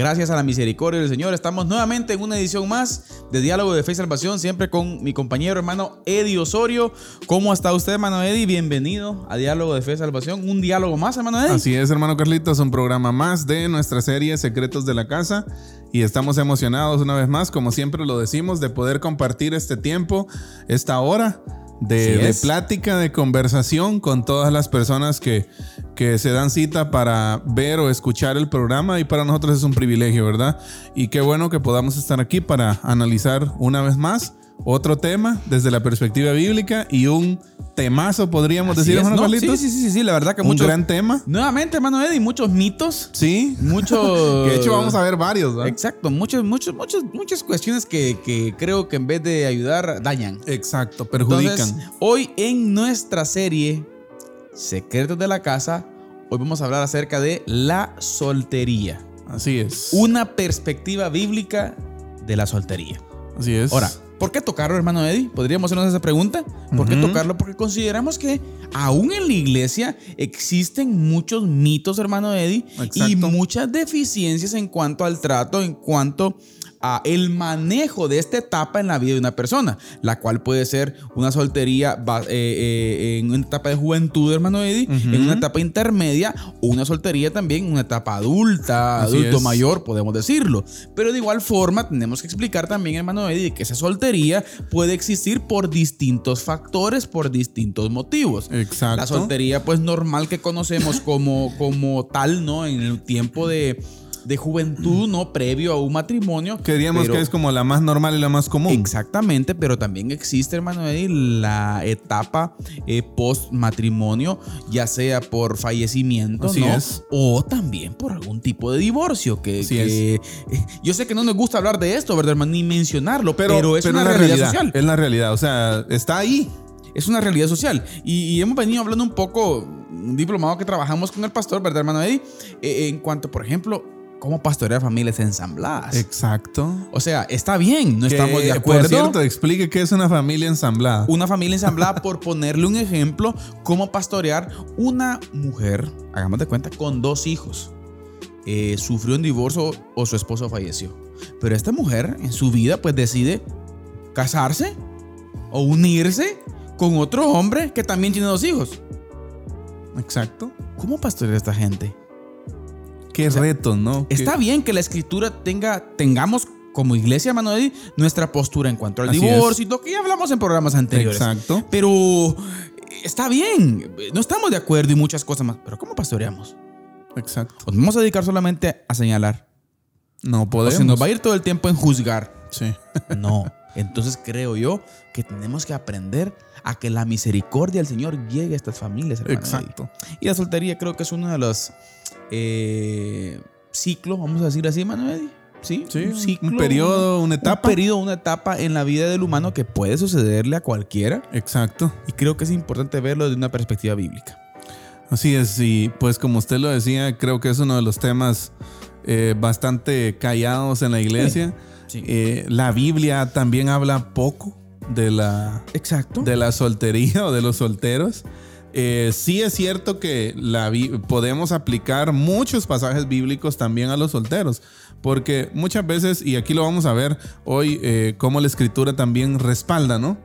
Gracias a la misericordia del Señor, estamos nuevamente en una edición más de Diálogo de Fe y Salvación, siempre con mi compañero hermano Eddie Osorio. ¿Cómo está usted, hermano Eddie? Bienvenido a Diálogo de Fe y Salvación. Un diálogo más, hermano Eddie. Así es, hermano Carlitos, un programa más de nuestra serie Secretos de la Casa. Y estamos emocionados una vez más, como siempre lo decimos, de poder compartir este tiempo, esta hora de, de, plática, de conversación con todas las personas que, que se dan cita para ver o escuchar el programa y para nosotros es un privilegio, ¿verdad? Y qué bueno que podamos estar aquí para analizar una vez más otro tema desde la perspectiva bíblica y un temazo, podríamos Así decir, hermano ¿no? Carlitos. Sí, sí, sí, sí, la verdad que Un muchos- gran tema. Nuevamente, hermano Eddie, muchos mitos. Sí. Muchos. Que de hecho vamos a ver varios, ¿verdad? Exacto, muchos, muchos, muchos, muchas cuestiones que, que creo que en vez de ayudar, dañan. Exacto, perjudican. Entonces, hoy en nuestra serie Secretos de la Casa, hoy vamos a hablar acerca de la soltería. Así es. Una perspectiva bíblica de la soltería. Así es. Ahora, ¿por qué tocarlo, hermano Eddie? Podríamos hacernos esa pregunta. ¿Por qué tocarlo? Porque consideramos que aún en la iglesia existen muchos mitos, hermano Eddie, y muchas deficiencias en cuanto al trato, en cuanto a el manejo de esta etapa en la vida de una persona, la cual puede ser una soltería eh, eh, en una etapa de juventud, hermano Eddie, en una etapa intermedia, o una soltería también en una etapa adulta, Así adulto es. mayor, podemos decirlo. Pero de igual forma, tenemos que explicar también, hermano Eddie, que esa soltería puede existir por distintos factores, por distintos motivos. Exacto. La soltería, pues normal que conocemos como, como tal, ¿no? En el tiempo de, de juventud, ¿no? Previo a un matrimonio. Que diríamos Pero- que es como la más normal y la más común. Exactamente, pero también existe, hermano Eddie, la etapa eh, post matrimonio, ya sea por fallecimiento, Así ¿no? es. O también por algún tipo de divorcio. Que, eh, yo sé que no nos gusta hablar de esto, ¿verdad, hermano? Ni mencionarlo, pero, Pero, es pero una realidad, social. Es la realidad. O sea, está ahí. Es una realidad social. Y, y hemos venido hablando un poco, un diplomado que trabajamos con el pastor, ¿verdad, hermano Eddie? Eh, en cuanto, por ejemplo, cómo pastorear familias ensambladas. Exacto. o sea, está bien, no Que, estamos de Por acuerdo. cierto, explique qué es una familia ensamblada. Una familia ensamblada, por ponerle un ejemplo, cómo pastorear una mujer, hagamos de cuenta, con dos hijos. Eh, sufrió un divorcio o su esposo falleció. Pero esta mujer en su vida pues decide casarse o unirse con otro hombre que también tiene dos hijos. Exacto. ¿Cómo pastorear a esta gente? Qué retos, ¿no? Qué- Está bien que la escritura tenga, tengamos como iglesia, Eddie, nuestra postura en cuanto al Así divorcio y lo que ya hablamos en programas anteriores. Exacto. Pero eh, está bien, no estamos de acuerdo y muchas cosas más. Pero ¿cómo pastoreamos? Exacto. ¿Nos vamos a dedicar solamente a señalar? No ¿O podemos. se nos va a ir todo el tiempo en juzgar? Sí. No. Entonces creo yo que tenemos que aprender a que la misericordia del Señor llegue a estas familias. hermano Exacto. Y la soltería creo que es uno de los eh, ciclos, vamos a decir así, Eddie. Sí, Sí, un periodo, una etapa. Un periodo, una etapa en la vida del humano que puede sucederle a cualquiera. Exacto. Y creo que es importante verlo desde una perspectiva bíblica. Así es. Y pues como usted lo decía, creo que es uno de los temas eh, bastante callados en la iglesia. Sí. Eh, la Biblia también habla poco de la, Exacto. de la soltería o de los solteros. Eh, sí es cierto que la, podemos aplicar muchos pasajes bíblicos también a los solteros, porque muchas veces, y aquí lo vamos a ver hoy, eh, cómo la escritura también respalda, ¿no?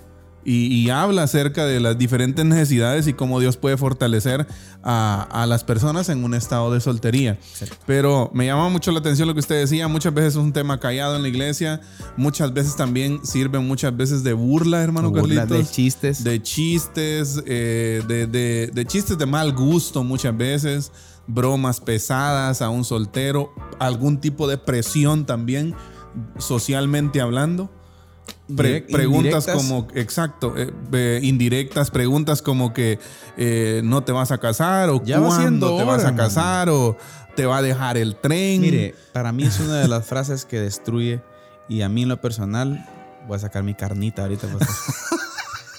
Y, y habla acerca de las diferentes necesidades y cómo Dios puede fortalecer a, a las personas en un estado de soltería. Pero me llama mucho la atención lo que usted decía. Muchas veces es un tema callado en la iglesia. Muchas veces también sirve muchas veces de burla, hermano Burla Carlitos. de chistes. De chistes, eh, de, de- de chistes de mal gusto muchas veces. Bromas pesadas a un soltero. Algún tipo de presión también, socialmente hablando. Pre- preguntas indirectas. como, exacto, eh, eh, indirectas, preguntas como que eh, no te vas a casar o Ya va cuándo siendo te hora, vas a casar o te va a dejar el tren. Mire, para mí es una de las frases que destruye y a mí en lo personal voy a sacar mi carnita ahorita. pastor.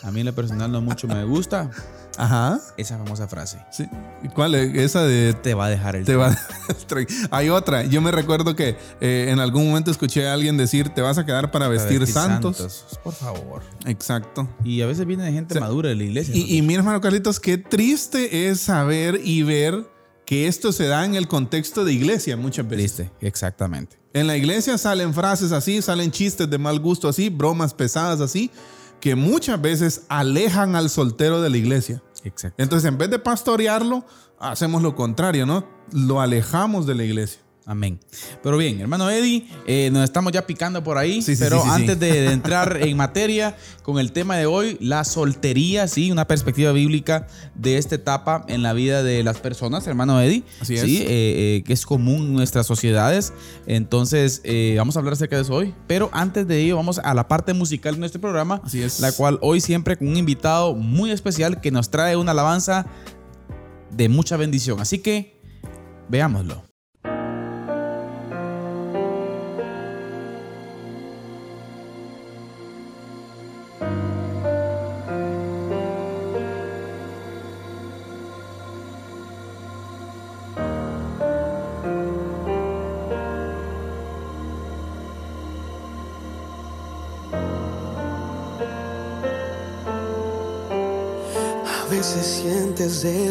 A mí en lo personal no mucho me gusta Ajá. esa famosa frase. Sí. ¿Y ¿Cuál es? Esa de Te va a dejar el te va a dejar el tren. Hay otra. Yo me recuerdo que eh, en algún momento escuché a alguien decir, te vas a quedar para vestir, santos. Por favor. Exacto. Y a veces viene gente O sea, madura de la iglesia. Y, y mira, hermano Carlitos, qué triste es saber y ver que esto se da en el contexto de iglesia muchas veces. Triste, exactamente. En la iglesia salen frases así, salen chistes de mal gusto así, bromas pesadas así, que muchas veces alejan al soltero de la iglesia. Exacto. Entonces, en vez de pastorearlo, hacemos lo contrario, ¿no? Lo alejamos de la iglesia. Amén. Pero bien, hermano Eddie, eh, nos estamos ya picando por ahí, Sí, sí, pero sí, antes. De, de entrar en materia con el tema de hoy, la soltería, sí, una perspectiva bíblica de esta etapa en la vida de las personas, hermano Eddie, Así sí, eh, eh, que es común en nuestras sociedades. Entonces, eh, vamos a hablar acerca de eso hoy, pero antes de ello, vamos a la parte musical de nuestro programa, Así es. la cual hoy siempre con un invitado muy especial que nos trae una alabanza de mucha bendición. Así que, veámoslo.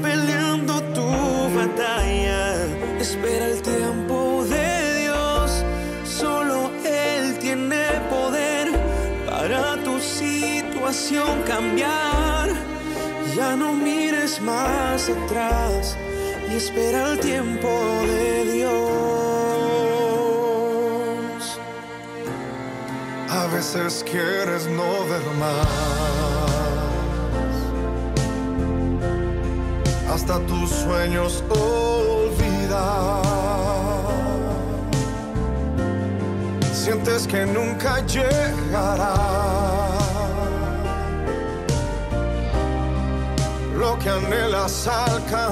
Peleando tu batalla. Espera el tiempo de Dios, solo Él tiene poder para tu situación cambiar. Ya no mires más atrás y espera el tiempo de Dios. A veces quieres no ver más. Hasta tus sueños olvidar. Sientes que nunca llegará. Lo que anhelas alcanzar.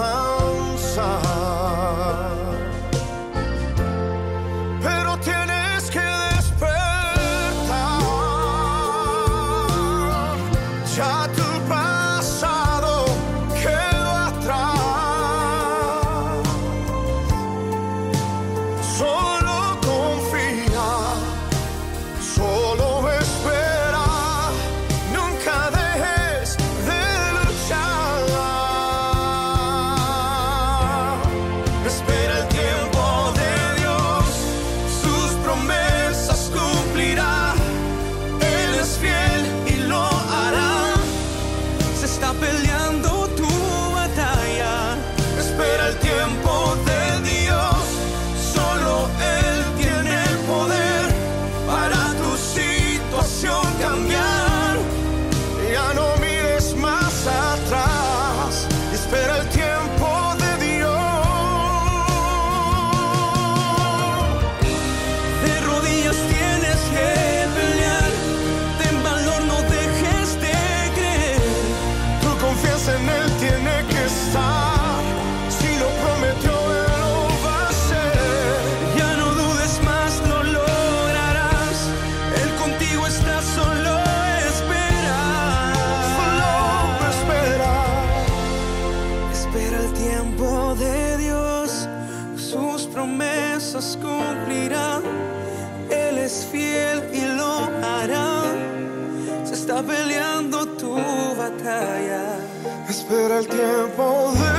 Cumplirá. Él es fiel y lo hará. Se está peleando tu batalla. Espera el tiempo de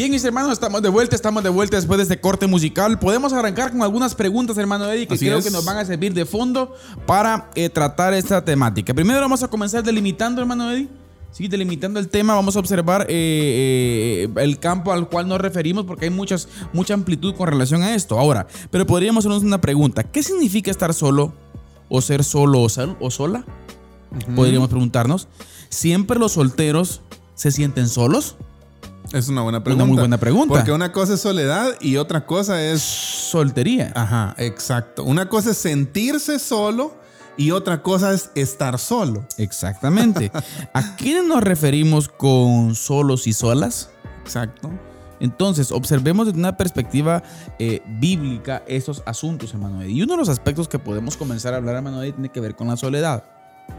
Bien, mis hermanos, estamos de vuelta, estamos de vuelta después de este corte musical. Podemos arrancar con algunas preguntas, hermano Eddie, que Así creo es. que nos van a servir de fondo para eh, tratar esta temática. Primero vamos a comenzar delimitando, hermano Eddie. Sí, delimitando el tema, vamos a observar eh, eh, el campo al cual nos referimos porque hay muchas, mucha amplitud con relación a esto. Ahora, pero podríamos hacernos una pregunta. ¿Qué significa estar solo o ser solo o, sol- o sola? Podríamos preguntarnos. ¿Siempre los solteros se sienten solos? Es una buena pregunta. muy buena pregunta. Porque una cosa es soledad y otra cosa es. Soltería. Ajá, exacto. Una cosa es sentirse solo y otra cosa es estar solo. Exactamente. ¿A quiénes nos referimos con solos y solas? Exacto. Entonces, observemos desde una perspectiva eh, bíblica estos asuntos. Eddie. Y uno de los aspectos que podemos comenzar a hablar, Eddie, tiene que ver con la soledad.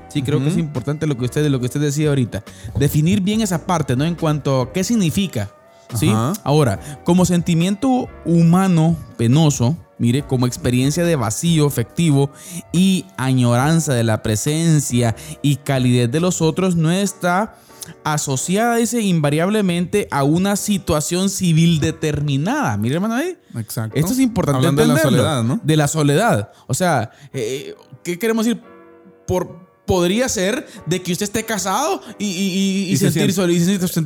Sí, creo que es importante lo que usted, lo que usted decía ahorita. Definir bien esa parte, ¿no? En cuanto a qué significa. ¿Sí? Ajá. Ahora, como sentimiento humano penoso, mire, como experiencia de vacío efectivo y añoranza de la presencia y calidez de los otros, no está asociada, dice, invariablemente a una situación civil determinada. Mire, hermano, ahí. Exacto. Esto es importante Hablando de la entenderlo. soledad, ¿no? De la soledad. O sea, eh, ¿qué queremos decir? Por, podría ser de que usted esté casado y, y- y- y Y se sentir, sol-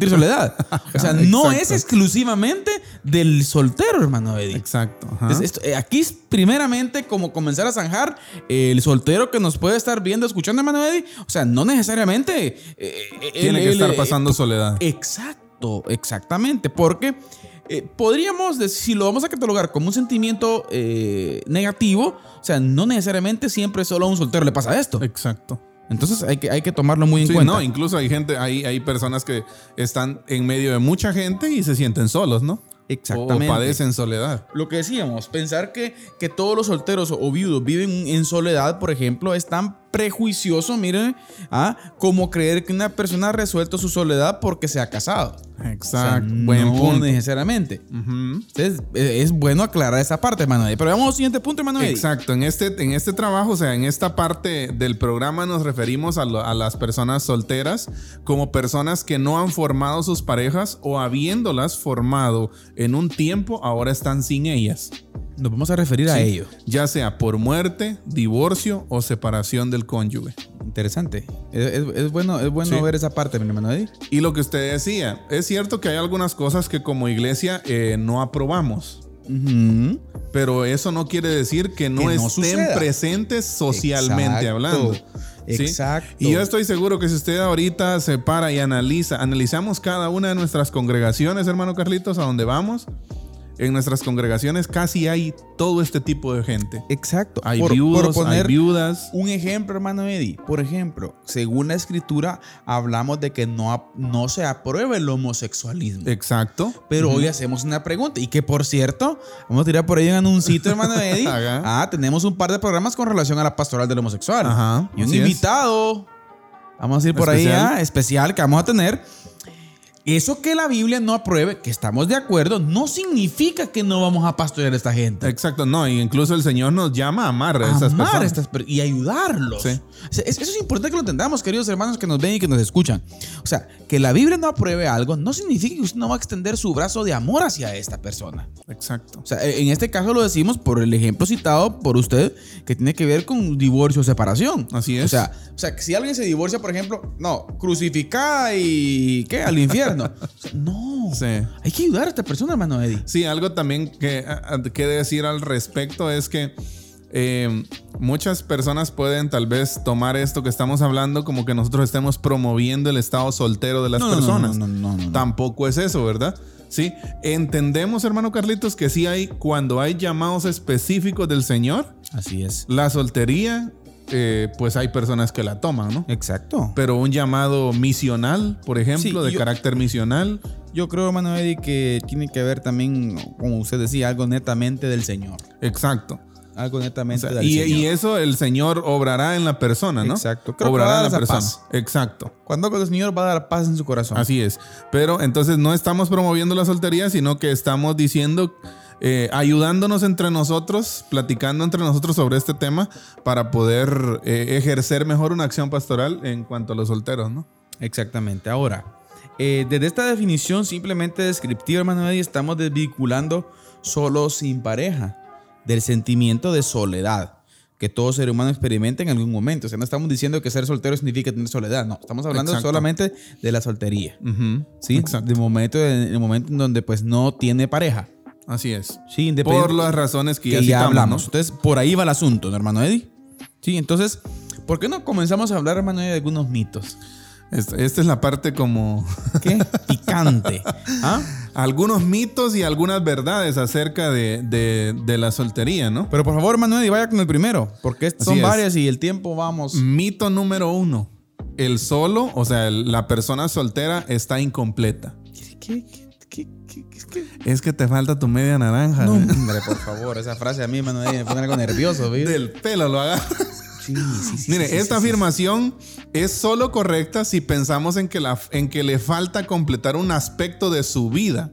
soledad. O sea, no es exclusivamente del soltero, hermano Eddie. Exacto. ajá. Entonces, esto- eh, aquí es primeramente como comenzar a zanjar eh, el soltero que nos puede estar viendo, escuchando, hermano Eddie. O sea, no necesariamente... eh, eh, Tiene él- que estar eh, pasando soledad. Exacto, exactamente. Porque eh, podríamos, decir, si lo vamos a catalogar como un sentimiento eh, negativo, o sea, no necesariamente siempre solo a un soltero le pasa esto. Exacto. Entonces hay que, hay que tomarlo muy en Sí, cuenta. no, incluso hay gente, hay, hay personas que están en medio de mucha gente y se sienten solos, ¿no? Exactamente. O padecen soledad. Lo que decíamos, pensar que, que todos los solteros o viudos viven en soledad, por ejemplo, es tan prejuicioso, miren, ¿ah? como creer que una persona ha resuelto su soledad porque se ha casado. Exacto. O sea, Buen no punto. necesariamente. Entonces, eh, es bueno aclarar esa parte. Eddie. Pero vamos al siguiente punto. Eddie. Exacto, en este, en este trabajo, o sea, en esta parte del programa nos referimos a, lo- a las personas solteras como personas que no han formado sus parejas o habiéndolas formado en un tiempo, ahora están sin ellas. Nos vamos a referir a Sí. ello. Ya sea por muerte, divorcio o separación del cónyuge. Interesante. Es, es- es bueno, es bueno Sí. ver esa parte, mi hermano Eddie. Y lo que usted decía, es cierto que hay algunas cosas que como iglesia eh, no aprobamos. Pero eso no quiere decir que no, Que no estén suceda. presentes socialmente Exacto. hablando. ¿sí? Exacto. Y yo estoy seguro que si usted ahorita se para y analiza, analizamos cada una de nuestras congregaciones, hermano Carlitos, a donde vamos, en nuestras congregaciones casi hay todo este tipo de gente. Exacto. Hay Por- viudos, por poner hay viudas. Un ejemplo, hermano Eddie. Por ejemplo, según la escritura, hablamos de que no, no se aprueba el homosexualismo. Exacto. Pero hoy hacemos una pregunta. Y que por cierto, vamos a tirar por ahí un anuncito, hermano Eddie. Ah, tenemos un par de programas con relación a la pastoral del homosexual. Ajá, Y un así es. invitado. Vamos a ir por ahí, Especial. ah, especial que vamos a tener. Eso que la Biblia no apruebe, que estamos de acuerdo, no significa que no vamos a pastorear a esta gente. Exacto, no, y incluso el Señor nos llama a amar a esas amar a personas. estas y ayudarlos. Sí. Eso es importante que lo entendamos, queridos hermanos que nos ven y que nos escuchan. O sea, que la Biblia no apruebe algo no significa que usted no va a extender su brazo de amor hacia esta persona. Exacto. O sea, e, en este caso lo decimos por el ejemplo citado por usted que tiene que ver con divorcio o separación. Así es. O sea, o sea, que si alguien se divorcia, por ejemplo, no, crucificada y ¿qué? Al infierno. Infierno. No. Sí. Hay que ayudar a esta persona, hermano Eddie. Sí, algo también que, que decir al respecto es que eh, muchas personas pueden tal vez tomar esto que estamos hablando como que nosotros estemos promoviendo el estado soltero de las No, personas. no, no, no, no. Tampoco es eso, ¿verdad? Sí, entendemos, hermano Carlitos, que sí hay, cuando hay llamados específicos del Señor, Así es. la soltería, eh, pues hay personas que la toman, ¿no? Exacto. Pero un llamado misional, por ejemplo, Sí, de yo- carácter misional, Yo creo, hermano Eddie, que tiene que ver también, como usted decía, algo netamente del Señor. exacto. Algo O netamente sea, del y, Señor. y eso el Señor obrará en la persona, ¿no? Exacto. Creo Obrará en la persona. paz. Exacto. Cuando el Señor va a dar paz en su corazón. Así es. Pero entonces no estamos promoviendo la soltería, sino que estamos diciendo, eh, ayudándonos entre nosotros, platicando entre nosotros sobre este tema para poder eh, ejercer mejor una acción pastoral en cuanto a los solteros, ¿no? Exactamente. Ahora, eh, desde esta definición simplemente descriptiva, hermano Eddie, estamos desvinculando solo sin pareja del sentimiento de soledad que todo ser humano experimenta en algún momento. O sea, no estamos diciendo que ser soltero significa tener soledad. No, estamos hablando Exacto. solamente de la soltería. Ujú. ¿Sí? Exacto. De momento, en el momento en donde pues no tiene pareja. Así es. Sí, Por las razones que, que ya, ya, citamos, hablamos. ¿no? Entonces, por ahí va el asunto, ¿no, hermano Eddie? Sí, entonces, ¿por qué no comenzamos a hablar, hermano Eddie, de algunos mitos? Esta, esta es la parte como ¿Qué? Picante. ¿Ah? algunos mitos y algunas verdades acerca de, de- de la soltería, ¿no? Pero por favor, hermano Eddie, vaya con el primero, porque Así son es. varias y el tiempo vamos. Mito número uno. El solo, o sea, el- la persona soltera está incompleta. ¿Qué? ¿Qué? ¿Qué? ¿Qué? ¿Qué? ¿Qué? Es que te falta tu media naranja. No, ¿eh? hombre, por favor, esa frase a mí, Eddie, me pone algo nervioso, ¿viste? Del pelo lo agarra. Sí, sí, sí, Mire, esta afirmación es solo correcta si pensamos en que, la, en que le falta completar un aspecto de su vida.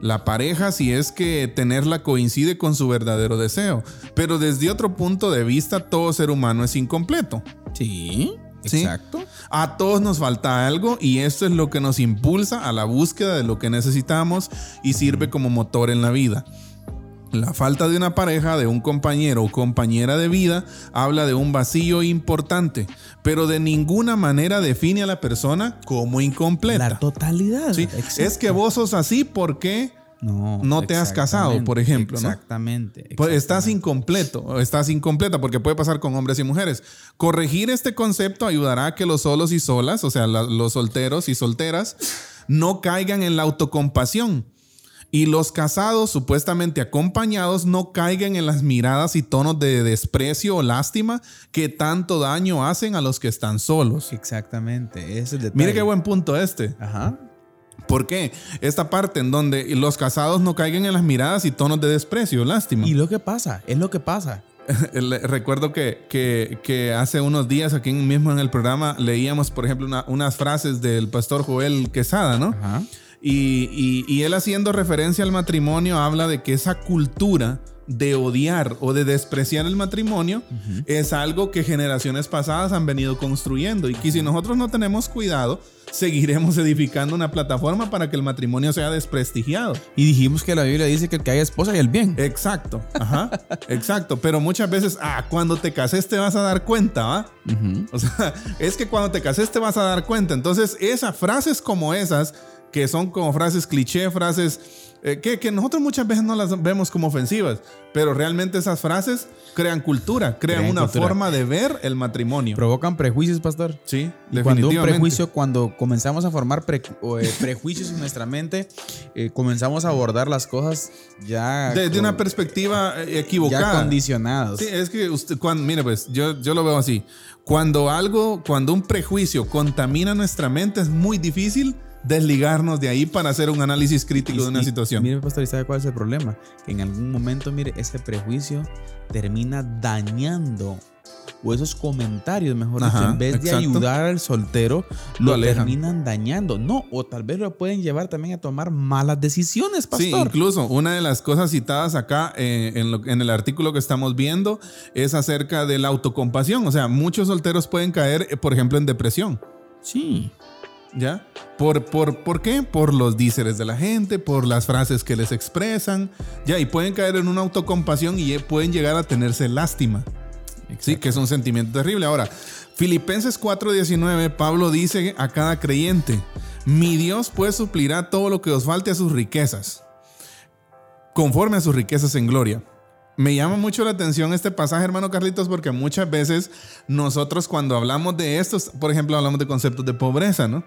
La pareja, si es que tenerla coincide con su verdadero deseo. Pero desde otro punto de vista, todo ser humano es incompleto. Sí, Sí. exacto. A todos nos falta algo y esto es lo que nos impulsa a la búsqueda de lo que necesitamos y sirve como motor en la vida. La falta de una pareja, de un compañero o compañera de vida, habla de un vacío importante, pero de ninguna manera define a la persona como incompleta. La totalidad. Sí. Es que vos sos así porque no, no te has casado, exactamente, por ejemplo, ¿no? Exactamente. pues, estás exactamente. incompleto, estás incompleta, porque puede pasar con hombres y mujeres. Corregir este concepto ayudará a que los solos y solas, o sea, la- los solteros y solteras, no caigan en la autocompasión. Y los casados, supuestamente acompañados, no caigan en las miradas y tonos de desprecio o lástima que tanto daño hacen a los que están solos. Exactamente. Ese es el detalle. Mire qué buen punto este. Ajá. ¿Por qué? Esta parte en donde los casados no caigan en las miradas y tonos de desprecio lástima. Y lo que pasa, es lo que pasa. Recuerdo que, que- que hace unos días aquí mismo en el programa leíamos, por ejemplo, una- unas frases del pastor Joel Quesada, ¿no? Ajá. Y, y- y él haciendo referencia al matrimonio habla de que esa cultura de odiar o de despreciar el matrimonio es algo que generaciones pasadas han venido construyendo y que si nosotros no tenemos cuidado, seguiremos edificando una plataforma para que el matrimonio sea desprestigiado. Y dijimos que la Biblia dice que el que haya esposa y el bien. Exacto, ajá, exacto. Pero muchas veces, ah, cuando te cases te vas a dar cuenta, ¿va? O sea, es que cuando te cases te vas a dar cuenta. Entonces, esas frases como esas, que son como frases cliché, frases eh, que, que nosotros muchas veces no las vemos como ofensivas, pero realmente esas frases crean cultura, crean, Crean una cultura. forma de ver el matrimonio. Provocan prejuicios, pastor. sí, Y cuando un definitivamente. prejuicio, cuando comenzamos a formar pre- eh, prejuicios en nuestra mente, eh, comenzamos a abordar las cosas ya Desde con- una perspectiva eh, ya equivocada. condicionados. Sí, es que usted, cuando, mire, pues yo, yo lo veo así. Cuando algo, cuando un prejuicio contamina nuestra mente, es muy difícil desligarnos de ahí para hacer un análisis crítico de una Y- situación. Mire, pastor, ¿y sabe cuál es el problema? Que en algún momento, mire, ese prejuicio termina dañando, o esos comentarios, mejor dicho, en vez de ayudar al soltero, Lo terminan dañando. No, o tal vez lo pueden llevar también a tomar malas decisiones, pastor. Sí, incluso una de las cosas citadas acá eh, en, lo- en el artículo que estamos viendo es acerca de la autocompasión. O sea, muchos solteros pueden caer, eh, por ejemplo, en depresión. Sí. ¿Ya? ¿Por, por, ¿Por qué? Por los díceres de la gente, por las frases que les expresan. Ya, y pueden caer en una autocompasión y pueden llegar a tenerse lástima. Sí, que es un sentimiento terrible. Ahora, Filipenses 4:19, Pablo dice a cada creyente, Mi Dios pues suplirá todo lo que os falte a sus riquezas, conforme a sus riquezas en gloria. Me llama mucho la atención este pasaje, hermano Carlitos, porque muchas veces nosotros cuando hablamos de estos, por ejemplo, hablamos de conceptos de pobreza, ¿no?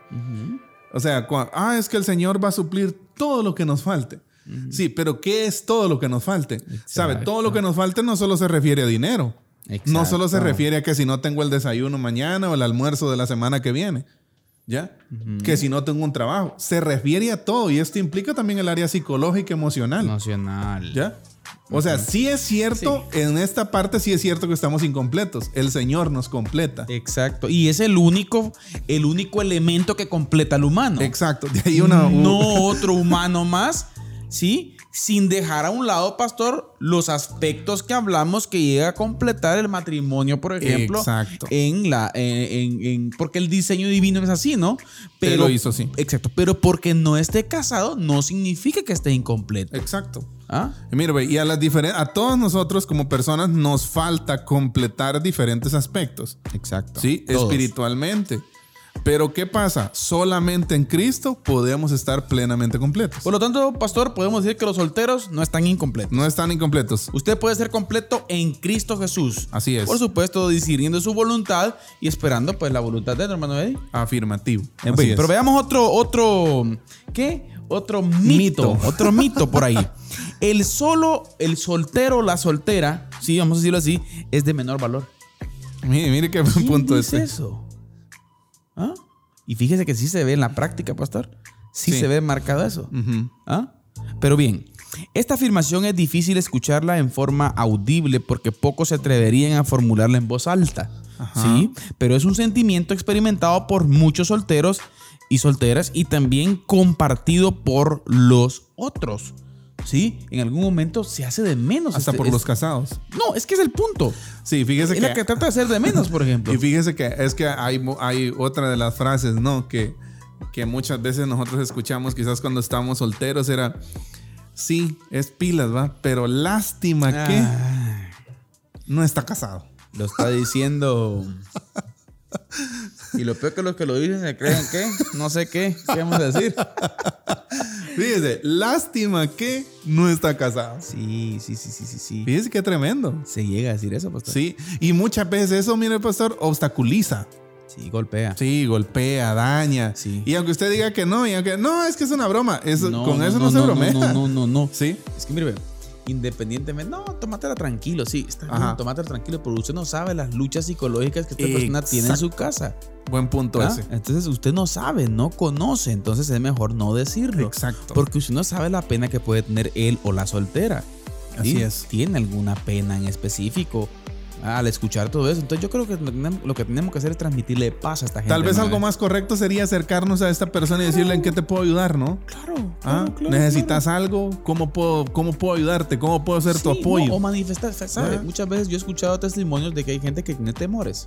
O sea, cua- ah, es que el Señor va a suplir todo lo que nos falte. Sí, pero ¿qué es todo lo que nos falte? ¿Sabe? Todo lo que nos falte no solo se refiere a dinero. No solo se refiere a que si no tengo el desayuno mañana o el almuerzo de la semana que viene. ¿Ya? Que si no tengo un trabajo. Se refiere a todo y esto implica también el área psicológica, emocional. Emocional. ¿Ya? O sea, sí es cierto, en esta parte sí es cierto que estamos incompletos. El Señor nos completa. Exacto. Y es el único, el único elemento que completa al humano. Exacto. De ahí una. no otro humano más, ¿sí? Sin dejar a un lado, pastor, los aspectos que hablamos que llega a completar el matrimonio, por ejemplo. Exacto. En la, en, en- en- porque el diseño divino es así, ¿no? Él lo hizo así. Exacto. Pero porque no esté casado, no significa que esté incompleto. Exacto. ¿Ah? Y mire, güey, y a las a todos nosotros como personas nos falta completar diferentes aspectos. Exacto. Sí, Todos. espiritualmente. Pero ¿qué pasa? Solamente en Cristo podemos estar plenamente completos. Por lo tanto, pastor, podemos decir que los solteros no están incompletos. No están incompletos. Usted puede ser completo en Cristo Jesús. Así es. Por supuesto, discerniendo su voluntad y esperando pues la voluntad de hermano Eddie. Afirmativo. Pero veamos otro, otro, ¿qué? Otro mito, Mito. otro mito por ahí. El solo, el soltero, la soltera, sí, vamos a decirlo así, es de menor valor. Mire, mire qué buen ¿Quién punto dice este. eso? ¿Ah? Y fíjese que sí se ve en la práctica, pastor. Sí, Sí. se ve marcado eso. ¿Ah? Pero bien, esta afirmación es difícil escucharla en forma audible porque pocos se atreverían a formularla en voz alta. ¿Sí? Pero es un sentimiento experimentado por muchos solteros y solteras y también compartido por los otros. ¿Sí? En algún momento se hace de menos. Hasta este- por es- los casados. No, es que es el punto. Sí, fíjese Es la que que. trata de hacer de menos, por ejemplo. Y fíjese que es que hay, hay otra de las frases, ¿no? Que, que muchas veces nosotros escuchamos, quizás cuando estábamos solteros, era. Sí, es pilas, ¿va? Pero lástima que Ah, no está casado. lo está diciendo. Y lo peor que los que lo dicen se creen que, no sé qué, ¿qué vamos a decir? Fíjese, lástima que no está casado. Sí, sí, sí, sí, sí, sí. Fíjese qué tremendo. Se llega a decir eso, pastor. Sí, y muchas veces eso, mire, pastor, obstaculiza. Sí, golpea. Sí, golpea, daña. Sí. Y aunque usted diga que no, y aunque no, es que es una broma, eso, No, con no, eso no, no, se bromea. No, no, no, no. Sí, Es que mire, independientemente, no, tómatela tranquilo, sí, está Ajá. bien, tómatela tranquilo, pero usted no sabe las luchas psicológicas que esta persona tiene en su casa. buen punto ¿ah? ese. Entonces usted no sabe, no conoce, entonces es mejor no decirlo. Exacto. Porque usted no sabe la pena que puede tener él o la soltera. Así ¿sí? es. ¿Tiene alguna pena en específico al escuchar todo eso? Entonces yo creo que lo que tenemos- que hacer es transmitirle paz a esta gente. Tal vez algo más correcto sería acercarnos a esta persona y decirle en qué te puedo ayudar, ¿no? Claro, Ah, claro, claro, ¿Necesitas algo? ¿Cómo puedo, ¿Cómo puedo ayudarte? ¿Cómo puedo ser tu Sí, apoyo? no, o manifestar, ¿sabe? Ah. Muchas veces yo he escuchado testimonios de que hay gente que tiene temores.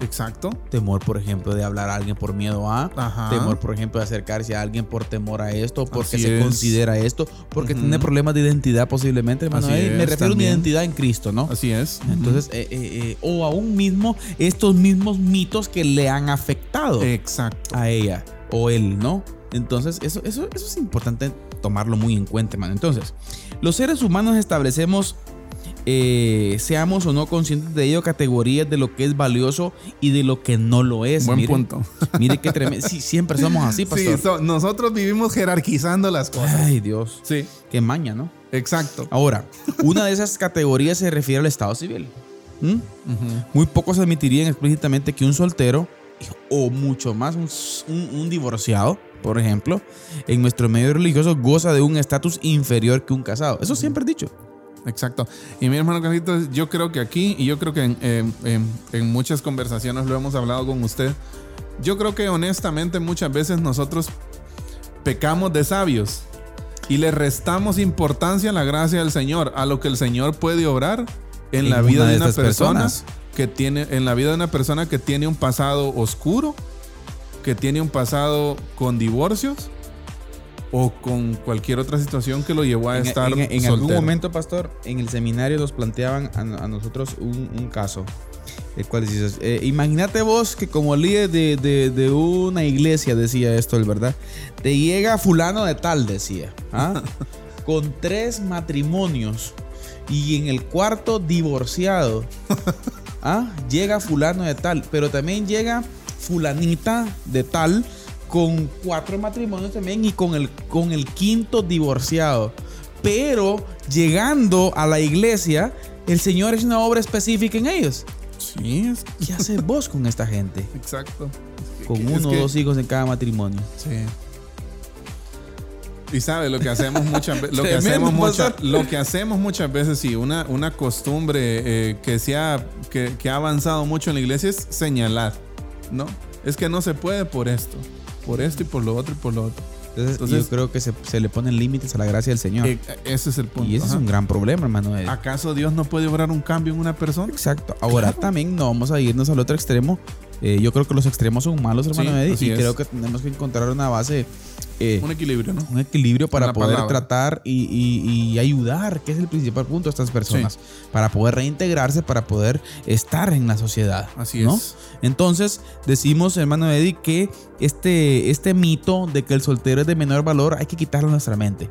Exacto. Temor, por ejemplo, de hablar a alguien por miedo a. Ajá. Temor, por ejemplo, de acercarse a alguien por temor a esto, porque Así se es. considera esto, porque tiene problemas de identidad posiblemente, hermano. Así Me refiero a una identidad en Cristo, ¿no? Así es. Entonces, eh, eh, eh, o aún mismo estos mismos mitos que le han afectado Exacto. a ella o él, ¿no? Entonces, eso, eso, eso es importante tomarlo muy en cuenta, hermano. Entonces, los seres humanos establecemos, eh, seamos o no conscientes de ello, categorías de lo que es valioso y de lo que no lo es. Buen mire, punto. Mire qué tremendo. Sí, siempre somos así, Sí, pastor. so- nosotros vivimos jerarquizando las cosas. Ay, Dios. Sí, Qué maña, ¿no? exacto. Ahora, una de esas categorías se refiere al estado civil. ¿Mm? Muy pocos admitirían explícitamente que un soltero o mucho más un, un- un divorciado, por ejemplo, en nuestro medio religioso goza de un estatus inferior que un casado. Eso siempre he dicho. Exacto. Y mi hermano Carlitos, yo creo que aquí, y yo creo que en, en- en- en muchas conversaciones lo hemos hablado con usted, yo creo que honestamente muchas veces nosotros pecamos de sabios y le restamos importancia a la gracia del Señor, a lo que el Señor puede obrar en, la vida de de una persona personas. que tiene, en la vida de una persona que tiene un pasado oscuro, que tiene un pasado con divorcios o con cualquier otra situación que lo llevó a En, estar en- en algún soltero. momento, pastor, en el seminario nos planteaban a, a nosotros un, un caso. El cual dices, eh, imagínate vos que como líder de, de- de una iglesia, decía esto, el verdad, te llega fulano de tal, decía, ¿ah? con tres matrimonios y en el cuarto divorciado. ¿ah? Llega fulano de tal, pero también llega fulanita de tal con cuatro matrimonios también y con el, con el quinto divorciado. Pero llegando a la iglesia, el Señor es una obra específica en ellos. Sí, es ¿Qué haces vos con esta gente? exacto. Es que- Con uno o que- dos hijos en cada matrimonio. Sí. Y sabe lo que hacemos muchas veces, lo que hacemos muchas, pastor. lo que hacemos muchas veces, sí, una, una costumbre eh, que se ha, que, que ha avanzado mucho en la iglesia es señalar, ¿no? Es que no se puede por esto, por esto y por lo otro y por lo otro. Entonces, Entonces- yo creo que se, se le ponen límites a la gracia del Señor. Eh, ese es el punto. y ese es un gran problema, hermano. ¿Acaso Dios no puede obrar un cambio en una persona? Exacto. Ahora también no vamos a irnos al otro extremo. Eh, yo creo que los extremos son malos, hermano Sí, Eddie, y es. creo que tenemos que encontrar una base, eh, Un equilibrio, ¿no? un equilibrio para Una poder palabra. tratar y, y- y ayudar, que es el principal punto de estas personas, para poder reintegrarse, para poder estar en la sociedad. Así ¿no? es. Entonces, decimos, hermano Eddie, que este, este mito de que el soltero es de menor valor hay que quitarlo de nuestra mente.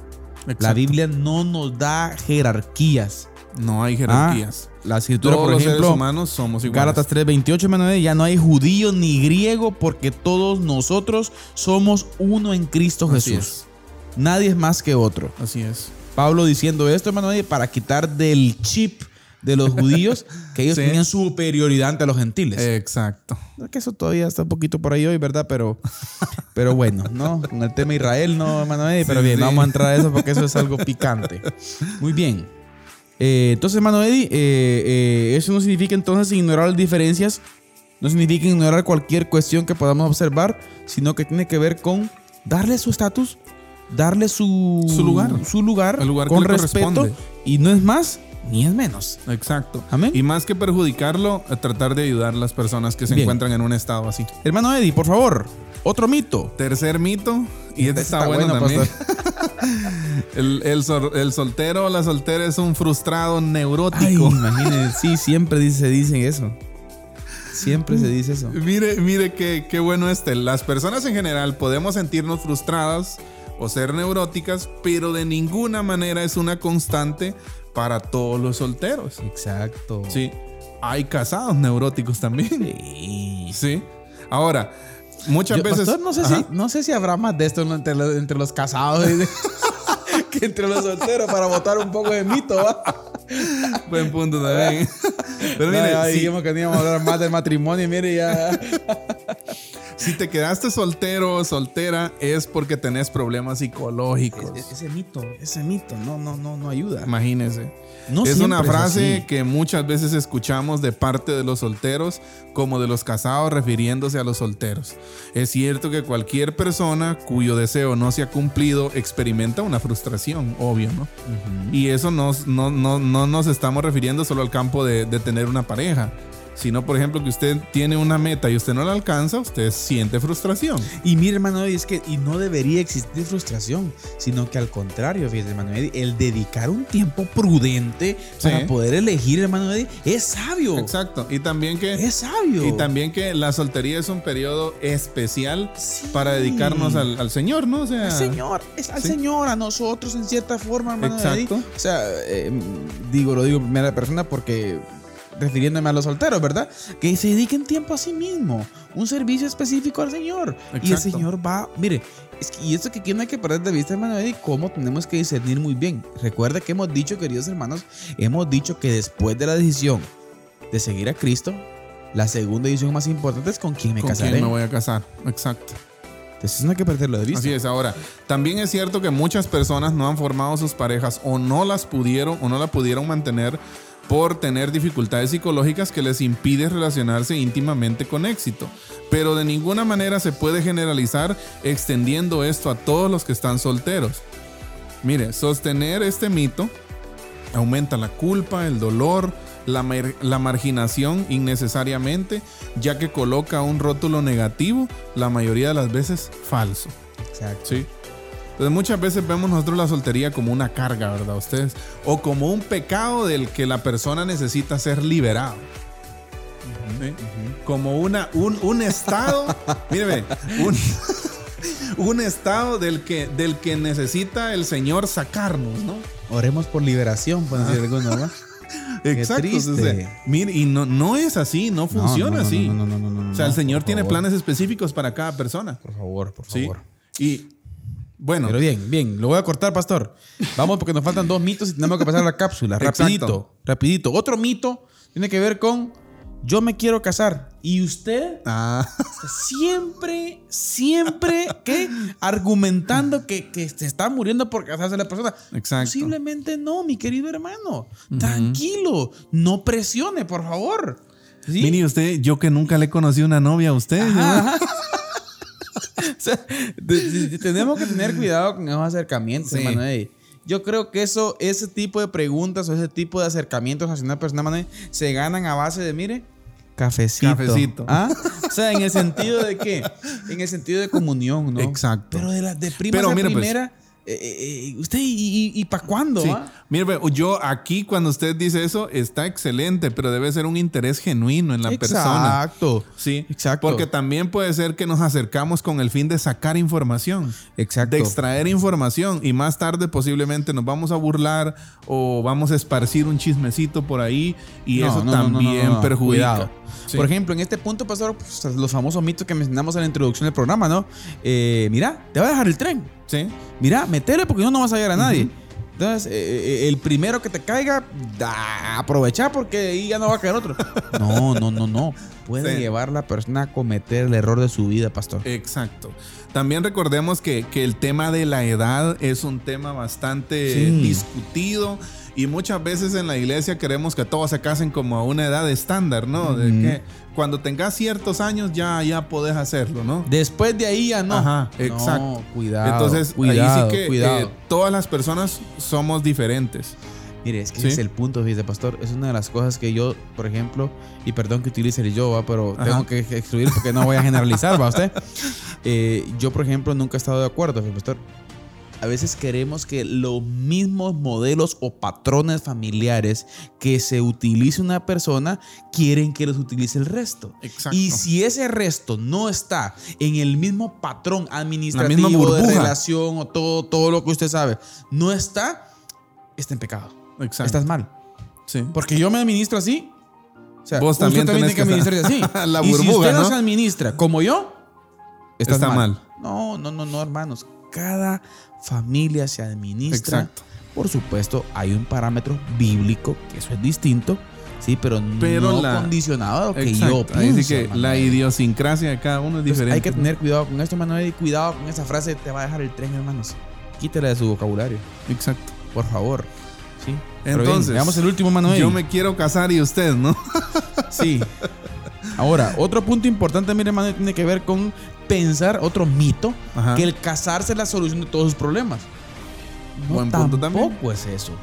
La. Biblia no nos da jerarquías. No hay jerarquías. La escritura, Todos por los seres ejemplo, humanos somos iguales. Gálatas 3:28, hermano, ya no hay judío ni griego porque todos nosotros somos uno en Cristo Así Jesús. Nadie es más que otro. Así es. Pablo diciendo esto, hermano, para quitar del chip de los judíos que ellos Sí. tenían superioridad ante los gentiles. Exacto. que eso todavía está un poquito por ahí hoy, ¿verdad? Pero, pero bueno, ¿no? Con el tema Israel, no, Eddie, pero Sí, bien, sí. vamos a entrar a eso porque eso es algo picante. Muy bien. Eh, entonces, hermano Eddie, eh, eh, eso no significa entonces ignorar las diferencias, no significa ignorar cualquier cuestión que podamos observar, sino que tiene que ver con darle su estatus, darle su, Su lugar. su lugar, El lugar con respeto, y no es más ni es menos. Exacto. Amén. Y más que perjudicarlo, a tratar de ayudar a las personas que se Bien. encuentran en un estado así. Hermano Eddie, por favor, otro mito. Tercer mito, y este está, Está bueno, bueno, también. el, el sol- el soltero o la soltera es un frustrado Ay, neurótico. imagínense, sí, siempre dice, se dice eso. Siempre se dice eso. Mire, mire qué, qué bueno este. Las personas en general podemos sentirnos frustradas o ser neuróticas, pero de ninguna manera es una constante para todos los solteros. Exacto. Sí. Hay casados neuróticos también. Sí. Sí. Ahora, muchas Yo, veces. pastor, no sé, si, no sé si habrá más de esto entre los, entre los casados que entre los solteros para botar un poco de mito. ¿va? Buen punto también. Pero No, mire, ya dijimos que no íbamos a hablar más del matrimonio y mire ya. Si te quedaste soltero o soltera es porque tenés problemas psicológicos. E- ese mito, ese mito, no, no, no, no ayuda. Imagínese. No es una frase que muchas veces escuchamos de parte de los solteros como de los casados refiriéndose a los solteros. Es cierto que cualquier persona cuyo deseo no se ha cumplido experimenta una frustración, obvio, ¿no? Y eso nos- no, no, no nos estamos refiriendo solo al campo de, de tener una pareja, sino por ejemplo que usted tiene una meta y usted no la alcanza, usted siente frustración. Y mire, hermano Eddie, es que y no debería existir frustración, sino que al contrario, fíjate, hermano Eddie, el dedicar un tiempo prudente para poder elegir, hermano Eddie, es sabio. Exacto. Y también que... Es sabio. Y también que la soltería es un periodo especial Sí. para dedicarnos al, al Señor, ¿no? O sea, Al Señor, es al Sí. Señor, a nosotros en cierta forma, hermano Exacto. Eddie. O sea, eh, digo, lo digo en primera persona porque refiriéndome a los solteros, ¿verdad? Que se dediquen tiempo a sí mismo, un servicio específico al Señor. Y el Exacto. Señor va, mire, es que- y esto que aquí no hay que perder de vista, hermano Eddie, cómo tenemos que discernir muy bien. Recuerda que hemos dicho, queridos hermanos, hemos dicho que después de la decisión de seguir a Cristo, la segunda decisión más importante es con quién me ¿con casaré. quién me voy a casar? Exacto. Entonces no hay que perderlo de vista. Así es. Ahora, también es cierto que muchas personas no han formado sus parejas o no las pudieron o no la pudieron mantener por tener dificultades psicológicas que les impide relacionarse íntimamente con éxito. Pero de ninguna manera se puede generalizar extendiendo esto a todos los que están solteros. Mire, sostener este mito aumenta la culpa, el dolor, la, mar- la marginación innecesariamente, ya que coloca un rótulo negativo, la mayoría de las veces falso. Exacto. ¿sí? Entonces muchas veces vemos nosotros la soltería como una carga, ¿verdad? Ustedes, o como un pecado del que la persona necesita ser liberado. ¿sí? Como una, un, un estado, míreme, un, un estado del que, del que necesita el Señor sacarnos, ¿no? Oremos por liberación, pueden decir algunos, ¿no? Exacto. triste. o sea, mire, y no, no es así, no funciona no, no, así. no, no, no, o sea, el Señor por tiene favor. planes específicos para cada persona. Por favor, por ¿sí? favor. Y bueno, Pero bien, bien, lo voy a cortar, pastor. Vamos porque nos faltan dos mitos y tenemos que pasar a la cápsula. Exacto. Rapidito, rapidito. Otro mito tiene que ver con yo me quiero casar y usted ah, siempre, siempre que argumentando que, que se está muriendo por casarse la persona. Exacto. Posiblemente no, mi querido hermano. Tranquilo, no presione, por favor. ¿Sí? mire usted, yo que nunca le he conocido una novia a usted. ¿no? Ajá. O sea, tenemos que tener cuidado con esos acercamientos, Sí. Ey. Yo creo que eso, ese tipo de preguntas o ese tipo de acercamientos hacia una persona, ey, se ganan a base de, mire, cafecito. Cafecito. ¿Ah? O sea, en el sentido de qué? En el sentido de comunión, ¿no? Exacto. Pero de la de prima Pero a mire, pues. primera, eh, eh, eh, ¿usted y, y, para cuándo? Sí. ah? Mire, yo aquí cuando usted dice eso está excelente, pero debe ser un interés genuino en la persona. Exacto. Sí, Exacto. Porque también puede ser que nos acercamos con el fin de sacar información, Exacto. de extraer información y más tarde posiblemente nos vamos a burlar o vamos a esparcir un chismecito por ahí y No, eso no, también no, perjudica. Sí. Por ejemplo, en este punto, pastor, pues, los famosos mitos que mencionamos en la introducción del programa, ¿no? Eh, mira, te va a dejar el tren. Sí. Mira, metele porque no, no vas a llegar a nadie. Entonces, eh, eh, el primero que te caiga, da, aprovecha porque ahí ya no va a caer otro. No, no, no, no. Puede Sí. llevar la persona a cometer el error de su vida, pastor. Exacto. También recordemos que, que el tema de la edad es un tema bastante Sí. discutido y muchas veces en la iglesia queremos que todos se casen como a una edad estándar, ¿no? De que cuando tengas ciertos años ya, ya podés hacerlo, ¿no? Después de ahí ya no. Ajá, No, exacto. cuidado. Entonces, cuidado, ahí sí que cuidado. eh, todas las personas somos diferentes. Mire, es que Sí. ese es el punto, fíjate, pastor. Es una de las cosas que yo, por ejemplo, y perdón que utilice el yo, ¿va? pero Ajá. tengo que excluir porque no voy a generalizar, ¿va usted? Eh, yo, por ejemplo, nunca he estado de acuerdo, pastor. A veces queremos que los mismos modelos o patrones familiares que se utilice una persona, quieren que los utilice el resto. Exacto. Y si ese resto no está en el mismo patrón administrativo misma de burbuja. relación o todo, todo lo que usted sabe, no está, está en pecado. Exacto. Estás mal. Sí. Porque yo me administro así. O sea, Vos usted también también tenés tiene que que administrarse así. La y si burbuja, usted no, ¿no? se administra como yo, estás Está mal. mal. No, no, no, no, hermanos. Cada familia se administra. Exacto. Por supuesto, hay un parámetro bíblico, que eso es distinto, sí, pero, Pero no la- condicionado a lo que Exacto. yo pienso. sí que la idiosincrasia de cada uno es Entonces, diferente. hay que tener cuidado con esto, Manuel, y cuidado con esa frase, te va a dejar el tren, hermanos. Quítela de su vocabulario, Exacto. por favor. Sí. Bien, Entonces, veamos el último, Manuel. Yo me quiero casar y usted, ¿no? Sí. Ahora, otro punto importante, mire, hermano, tiene que ver con pensar otro mito, Ajá. que el casarse es la solución de todos sus problemas. No, Buen punto tampoco también. es eso.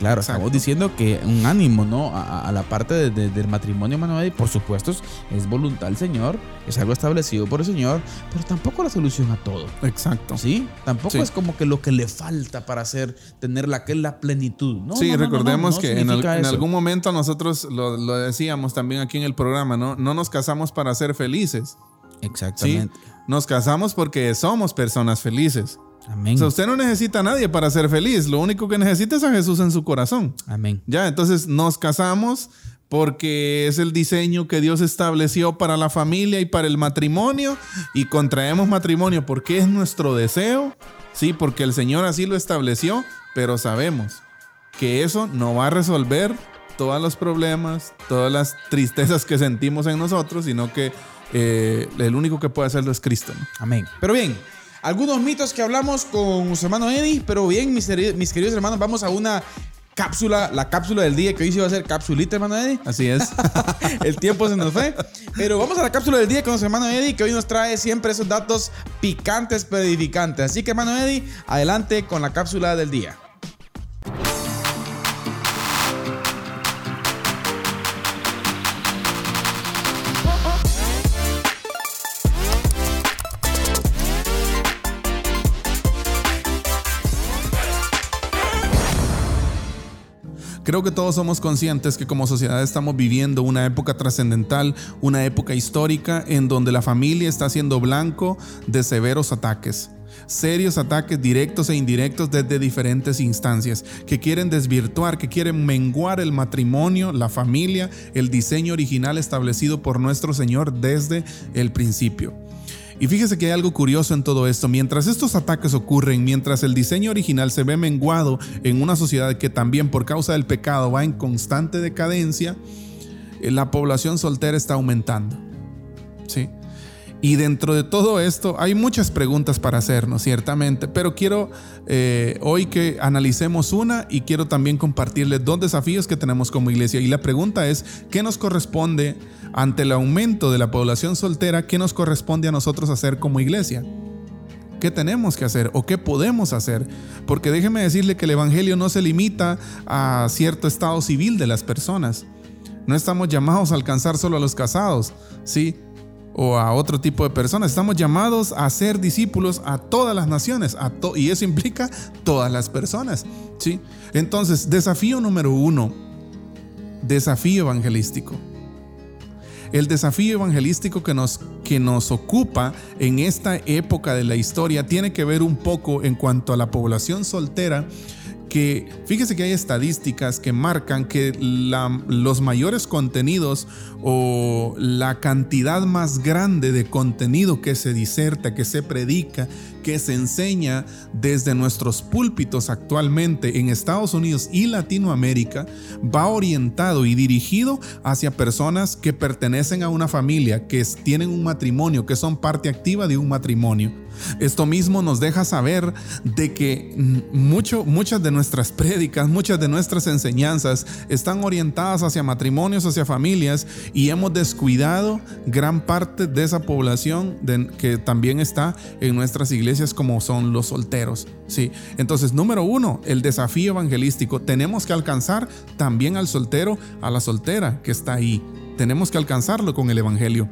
Claro, Exacto. estamos diciendo que un ánimo, ¿no? A, a la parte de- de- del matrimonio, Manuel, y por supuesto es, voluntad del Señor, es algo establecido por el Señor, pero tampoco la solución a todo. Exacto. ¿Sí? Tampoco Sí. es como que lo que le falta para hacer, tener la, que la plenitud. No, sí, no, no, no, recordemos no, que en, algún momento nosotros lo, lo decíamos también aquí en el programa, ¿no? No nos casamos para ser felices. ¿Sí? Exactamente. Nos casamos porque somos personas felices. Amén. O sea, usted no necesita a nadie para ser feliz. Lo único que necesita es a Jesús en su corazón. Amén. Ya, entonces nos casamos porque es el diseño que Dios estableció para la familia y para el matrimonio y contraemos matrimonio porque es nuestro deseo, sí, porque el Señor así lo estableció, pero sabemos que eso no va a resolver todos los problemas, todas las tristezas que sentimos en nosotros, sino que eh, el único que puede hacerlo es Cristo. ¿no? Amén. Pero bien, algunos mitos que hablamos con su hermano Eddie, pero bien, mis, mis queridos hermanos, vamos a una cápsula, la cápsula del día, que hoy sí va a ser capsulita, hermano Eddie. Así es. El tiempo se nos fue. Pero vamos a la cápsula del día con nuestro hermano Eddie, que hoy nos trae siempre esos datos picantes pero edificantes. Así que, hermano Eddie, adelante con la cápsula del día. Creo que todos somos conscientes que como sociedad estamos viviendo una época trascendental, una época histórica en donde la familia está siendo blanco de severos ataques serios ataques directos e indirectos desde diferentes instancias que quieren desvirtuar, que quieren menguar el matrimonio, la familia, el diseño original establecido por nuestro Señor desde el principio. Y fíjese que hay algo curioso en todo esto. Mientras estos ataques ocurren, mientras el diseño original se ve menguado en una sociedad que también por causa del pecado va en constante decadencia, eh, la población soltera está aumentando. ¿Sí? Y dentro de todo esto hay muchas preguntas para hacernos, ciertamente, pero quiero eh, hoy que analicemos una y quiero también compartirles dos desafíos que tenemos como iglesia. Y la pregunta es, ¿qué nos corresponde ante el aumento de la población soltera? ¿Qué nos corresponde a nosotros hacer como iglesia? ¿Qué tenemos que hacer o qué podemos hacer? Porque déjeme decirle que el Evangelio no se limita a cierto estado civil de las personas. No estamos llamados a alcanzar solo a los casados, ¿sí? o a otro tipo de personas. Estamos llamados a ser discípulos a todas las naciones y eso implica todas las personas. ¿sí? Entonces, desafío número uno, desafío evangelístico. El desafío evangelístico que nos, que nos ocupa en esta época de la historia tiene que ver un poco en cuanto a la población soltera que fíjese que hay estadísticas que marcan que los mayores contenidos o la cantidad más grande de contenido que se diserta, que se predica, que se enseña desde nuestros púlpitos actualmente en Estados Unidos y Latinoamérica va orientado y dirigido hacia personas que pertenecen a una familia, que tienen un matrimonio, que son parte activa de un matrimonio. Esto mismo nos deja saber de que mucho, muchas de nuestras prédicas, muchas de nuestras enseñanzas están orientadas hacia matrimonios, hacia familias y hemos descuidado gran parte de esa población que también está en nuestras iglesias como son los solteros. Sí. Entonces, número uno, el desafío evangelístico. Tenemos que alcanzar también al soltero, a la soltera que está ahí. Tenemos que alcanzarlo con el evangelio.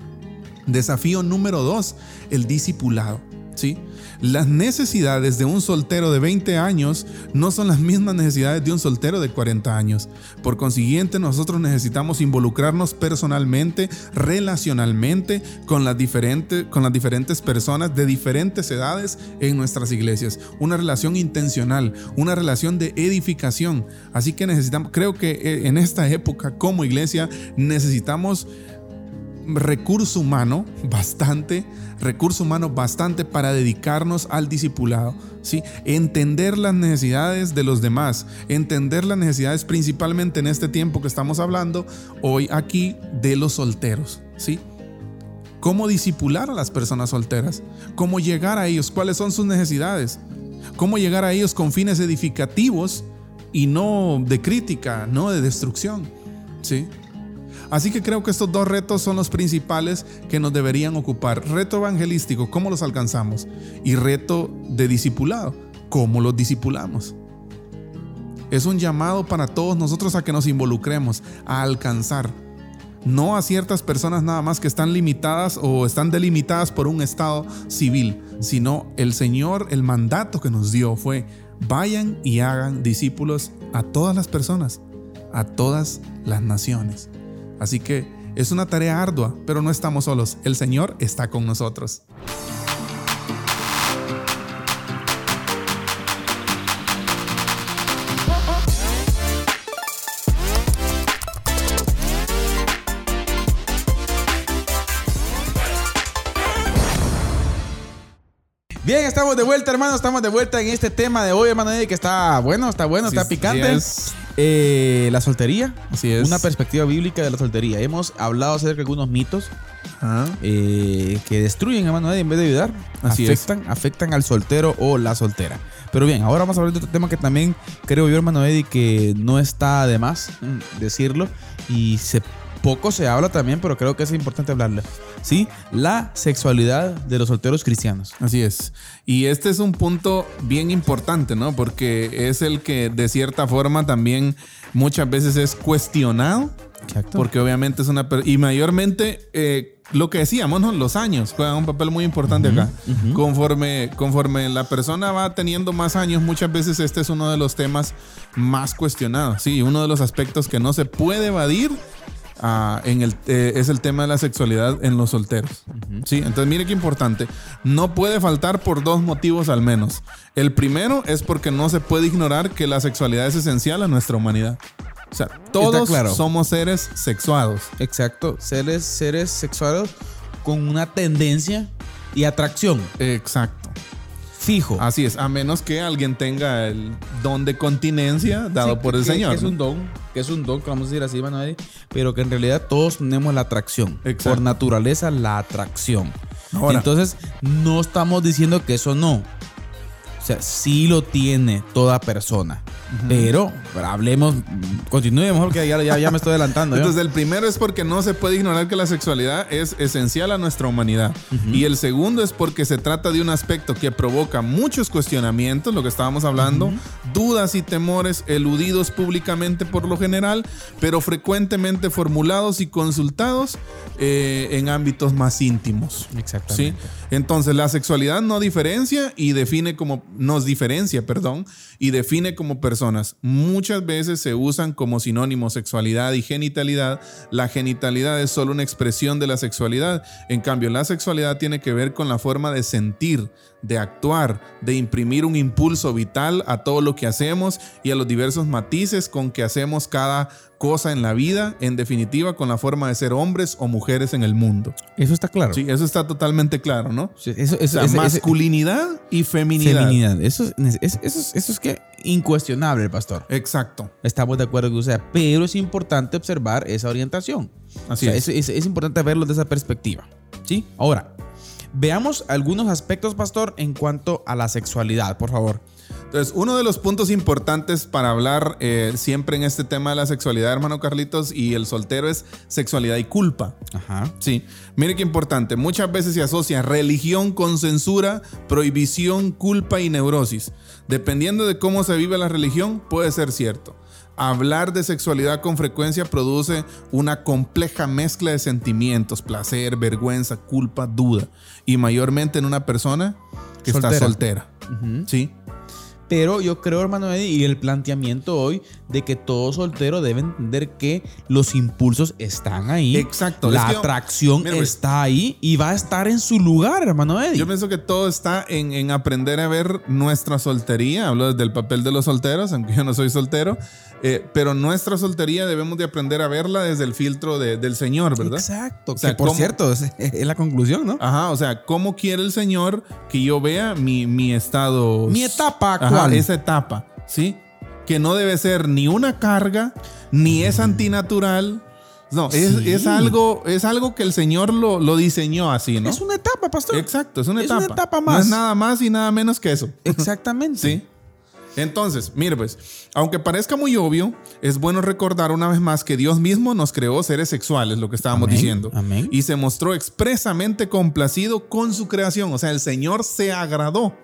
Desafío número dos, el discipulado. ¿sí? Las necesidades de un soltero de 20 años no son las mismas necesidades de un soltero de 40 años. Por consiguiente, nosotros necesitamos involucrarnos personalmente, relacionalmente con las diferentes, con las diferentes personas de diferentes edades en nuestras iglesias. Una relación intencional, una relación de edificación. Así que necesitamos, creo que eh, en esta época como iglesia necesitamos recurso humano bastante, recurso humano bastante para dedicarnos al discipulado, ¿sí? Entender las necesidades de los demás, entender las necesidades principalmente en este tiempo que estamos hablando hoy aquí de los solteros, ¿sí? Cómo discipular a las personas solteras, cómo llegar a ellos, cuáles son sus necesidades, cómo llegar a ellos con fines edificativos y no de crítica, no de destrucción, ¿sí? Así que creo que estos dos retos son los principales que nos deberían ocupar. Reto evangelístico, ¿cómo los alcanzamos? Y reto de discipulado, ¿cómo los discipulamos? Es un llamado para todos nosotros a que nos involucremos, a alcanzar. No a ciertas personas nada más que están limitadas o están delimitadas por un estado civil, sino el Señor, el mandato que nos dio fue, vayan y hagan discípulos a todas las personas, a todas las naciones. Así que es una tarea ardua, pero no estamos solos. El Señor está con nosotros. Bien, estamos de vuelta, hermano. Estamos de vuelta en este tema de hoy, hermano, que está bueno, está bueno, está picante. Eh, la soltería. Así es. Una perspectiva bíblica de la soltería. Hemos hablado acerca de algunos mitos ah. eh, que destruyen, hermano, en vez de ayudar. Así afectan, afectan al soltero o la soltera. Pero bien, ahora vamos a hablar de otro tema que también creo yo, hermano Eddie, que no está de más mm, decirlo. Y se poco se habla también, pero creo que es importante hablarle. ¿Sí? La sexualidad de los solteros cristianos. Así es. Y este es un punto bien importante, ¿no? Porque es el que de cierta forma también muchas veces es cuestionado Exacto. Porque obviamente es una... Y mayormente, eh, lo que decíamos, ¿no? Los años juegan un papel muy importante acá. Conforme, conforme la persona va teniendo más años, muchas veces este es uno de los temas más cuestionados. Sí, uno de los aspectos que no se puede evadir en el, eh, es el tema de la sexualidad en los solteros. Sí, entonces mire qué importante. No puede faltar por dos motivos al menos. El primero es porque no se puede ignorar que la sexualidad es esencial a nuestra humanidad. O sea, todos claro. somos seres sexuados. Exacto. Seres, seres sexuales con una tendencia y atracción. Exacto. Fijo. Así es, a menos que alguien tenga el don de continencia dado Sí, por el Señor. Es un don, que es un don, que vamos a decir así, Manuel, pero que en realidad todos tenemos la atracción. Exacto. Por naturaleza, la atracción. Ahora. Entonces, no estamos diciendo que eso no. O sea, sí lo tiene toda persona. Pero, pero hablemos, continuemos porque ya, ya, ya me estoy adelantando. Entonces, el primero es porque no se puede ignorar que la sexualidad es esencial a nuestra humanidad. Y el segundo es porque se trata de un aspecto que provoca muchos cuestionamientos, lo que estábamos hablando, dudas y temores eludidos públicamente por lo general, pero frecuentemente formulados y consultados eh, en ámbitos más íntimos. ¿sí? Exactamente. Entonces, la sexualidad no diferencia y define como, nos diferencia, perdón, y define como personas. Muchas veces se usan como sinónimo sexualidad y genitalidad. La genitalidad es solo una expresión de la sexualidad. En cambio, la sexualidad tiene que ver con la forma de sentir, de actuar, de imprimir un impulso vital a todo lo que hacemos y a los diversos matices con que hacemos cada cosa en la vida, en definitiva, con la forma de ser hombres o mujeres en el mundo. Eso está claro. Sí, eso está totalmente claro, ¿no? Sí, Eso, O eso, sea, ese- ese- masculinidad y feminidad. feminidad. Eso, es- eso, es- eso, es- eso es que incuestionable, pastor. Exacto. Estamos de acuerdo que o sea, pero es importante observar esa orientación. Así O sea, es. es, es importante verlo desde esa perspectiva. ¿Sí? Ahora, veamos algunos aspectos, pastor, en cuanto a la sexualidad, por favor. Entonces, uno de los puntos importantes para hablar eh, siempre en este tema de la sexualidad, hermano Carlitos, y el soltero es sexualidad y culpa. Ajá. Sí, mire qué importante. Muchas veces se asocia religión con censura, prohibición, culpa y neurosis. Dependiendo de cómo se vive la religión, puede ser cierto. Hablar de sexualidad con frecuencia produce una compleja mezcla de sentimientos, placer, vergüenza, culpa, duda. Y mayormente en una persona que está Soltera. ¿Sí? Pero yo creo, hermano Eddie, y el planteamiento hoy de que todo soltero debe entender que los impulsos están ahí. Exacto. La Es que yo- atracción Mira, está ahí y va a estar en su lugar, hermano Eddie. Yo pienso que todo está en, en aprender a ver nuestra soltería. Hablo desde el papel de los solteros, aunque yo no soy soltero. Eh, pero nuestra soltería debemos de aprender a verla desde el filtro de- del Señor, ¿verdad? Exacto. O sea, que por ¿cómo- cierto, es, es la conclusión, ¿no? Ajá, o sea, ¿cómo quiere el Señor que yo vea mi, mi estado? Mi etapa Ajá, actual. esa etapa, ¿sí? Que no debe ser ni una carga, ni es antinatural. No, es, Sí. es algo, es algo que el Señor lo, lo diseñó así, ¿no? Es una etapa, pastor. Exacto, es una Es etapa. una etapa No más. es nada más y nada menos que eso. Exactamente. Sí. Entonces, mire pues, aunque parezca muy obvio, es bueno recordar una vez más que Dios mismo nos creó seres sexuales, lo que estábamos Amén, diciendo. amén. Y se mostró expresamente complacido con su creación. O sea, el Señor se agradó.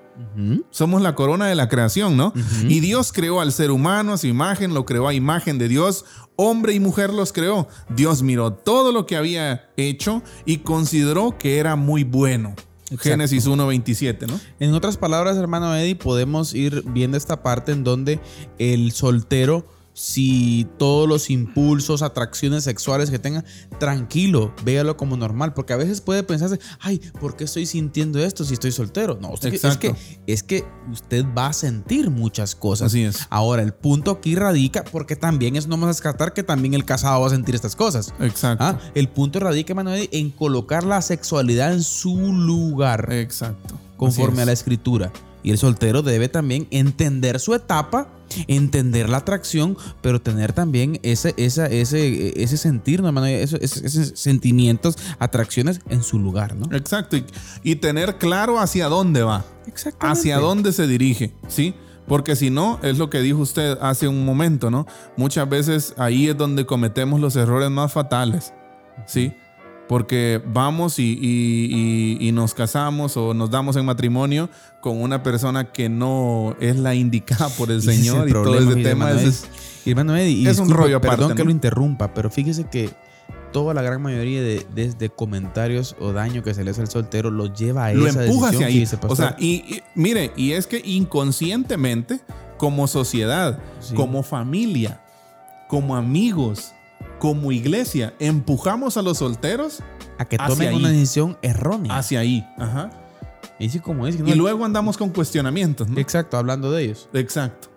Somos la corona de la creación, ¿no? Y Dios creó al ser humano a su imagen, lo creó a imagen de Dios, hombre y mujer los creó. Dios miró todo lo que había hecho y consideró que era muy bueno. Exacto. Génesis 1.27, ¿no? En otras palabras, hermano Eddie, podemos ir viendo esta parte en donde el soltero, si todos los impulsos, atracciones sexuales que tenga, tranquilo, véalo como normal, porque a veces puede pensarse, ay, ¿por qué estoy sintiendo esto si estoy soltero? No, usted- es que, es que usted va a sentir muchas cosas. Así es. Ahora, el punto aquí radica, porque también es no a descartar que también el casado va a sentir estas cosas. Exacto. Ah, el punto radica, Eddie, en colocar la sexualidad en su lugar Exacto. conforme a la es. escritura. Y el soltero debe también entender su etapa, entender la atracción, pero tener también ese, esa, ese, ese sentir, ¿no, hermano? Esos sentimientos, atracciones en su lugar, ¿no? Exacto. Y, y tener claro hacia dónde va, Exactamente. hacia dónde se dirige, ¿sí? Porque si no, es lo que dijo usted hace un momento, ¿no? Muchas veces ahí es donde cometemos los errores más fatales, ¿sí? Porque vamos y, y- y- y nos casamos o nos damos en matrimonio con una persona que no es la indicada por el Señor y todo ese tema es- hermano Eddie, es un rollo aparte, Perdón que lo interrumpa, pero fíjese que toda la gran mayoría de, desde comentarios o daño que se le hace al soltero lo lleva a lo esa empuja decisión hacia ahí. O sea, y, y mire, y es que inconscientemente, como sociedad, Sí. como familia, como amigos, como iglesia, empujamos a los solteros a que hacia tomen ahí. una decisión errónea. hacia ahí. Ajá. Y dice como es. que no- Y luego andamos con cuestionamientos. ¿no? Exacto, hablando de ellos. Exacto.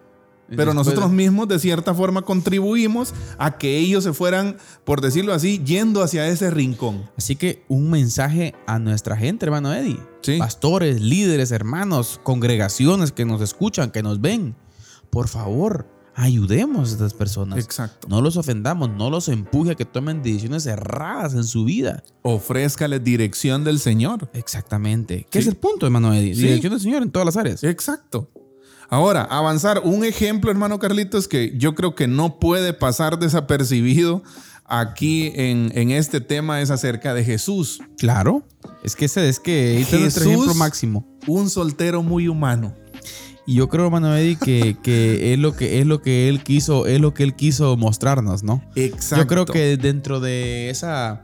Pero nosotros mismos, de cierta forma, contribuimos a que ellos se fueran, por decirlo así, yendo hacia ese rincón. Así que un mensaje a nuestra gente, hermano Eddie. Sí. Pastores, líderes, hermanos, congregaciones que nos escuchan, que nos ven. Por favor, ayudemos a estas personas. Exacto. No los ofendamos, no los empuje a que tomen decisiones erradas en su vida. Ofrézcale dirección del Señor. Exactamente. ¿Qué Sí. es el punto, hermano Eddie? Sí. Dirección del Señor en todas las áreas. Exacto. Ahora, avanzar. Un ejemplo, hermano Carlitos, que yo creo que no puede pasar desapercibido aquí en, en este tema es acerca de Jesús. Claro. Es que ese es que este es nuestro Jesús- ejemplo máximo. Un soltero muy humano. Y yo creo, hermano Eddie, que, que es lo que es lo que él quiso, es lo que él quiso mostrarnos, ¿no? Exacto. Yo creo que dentro de esa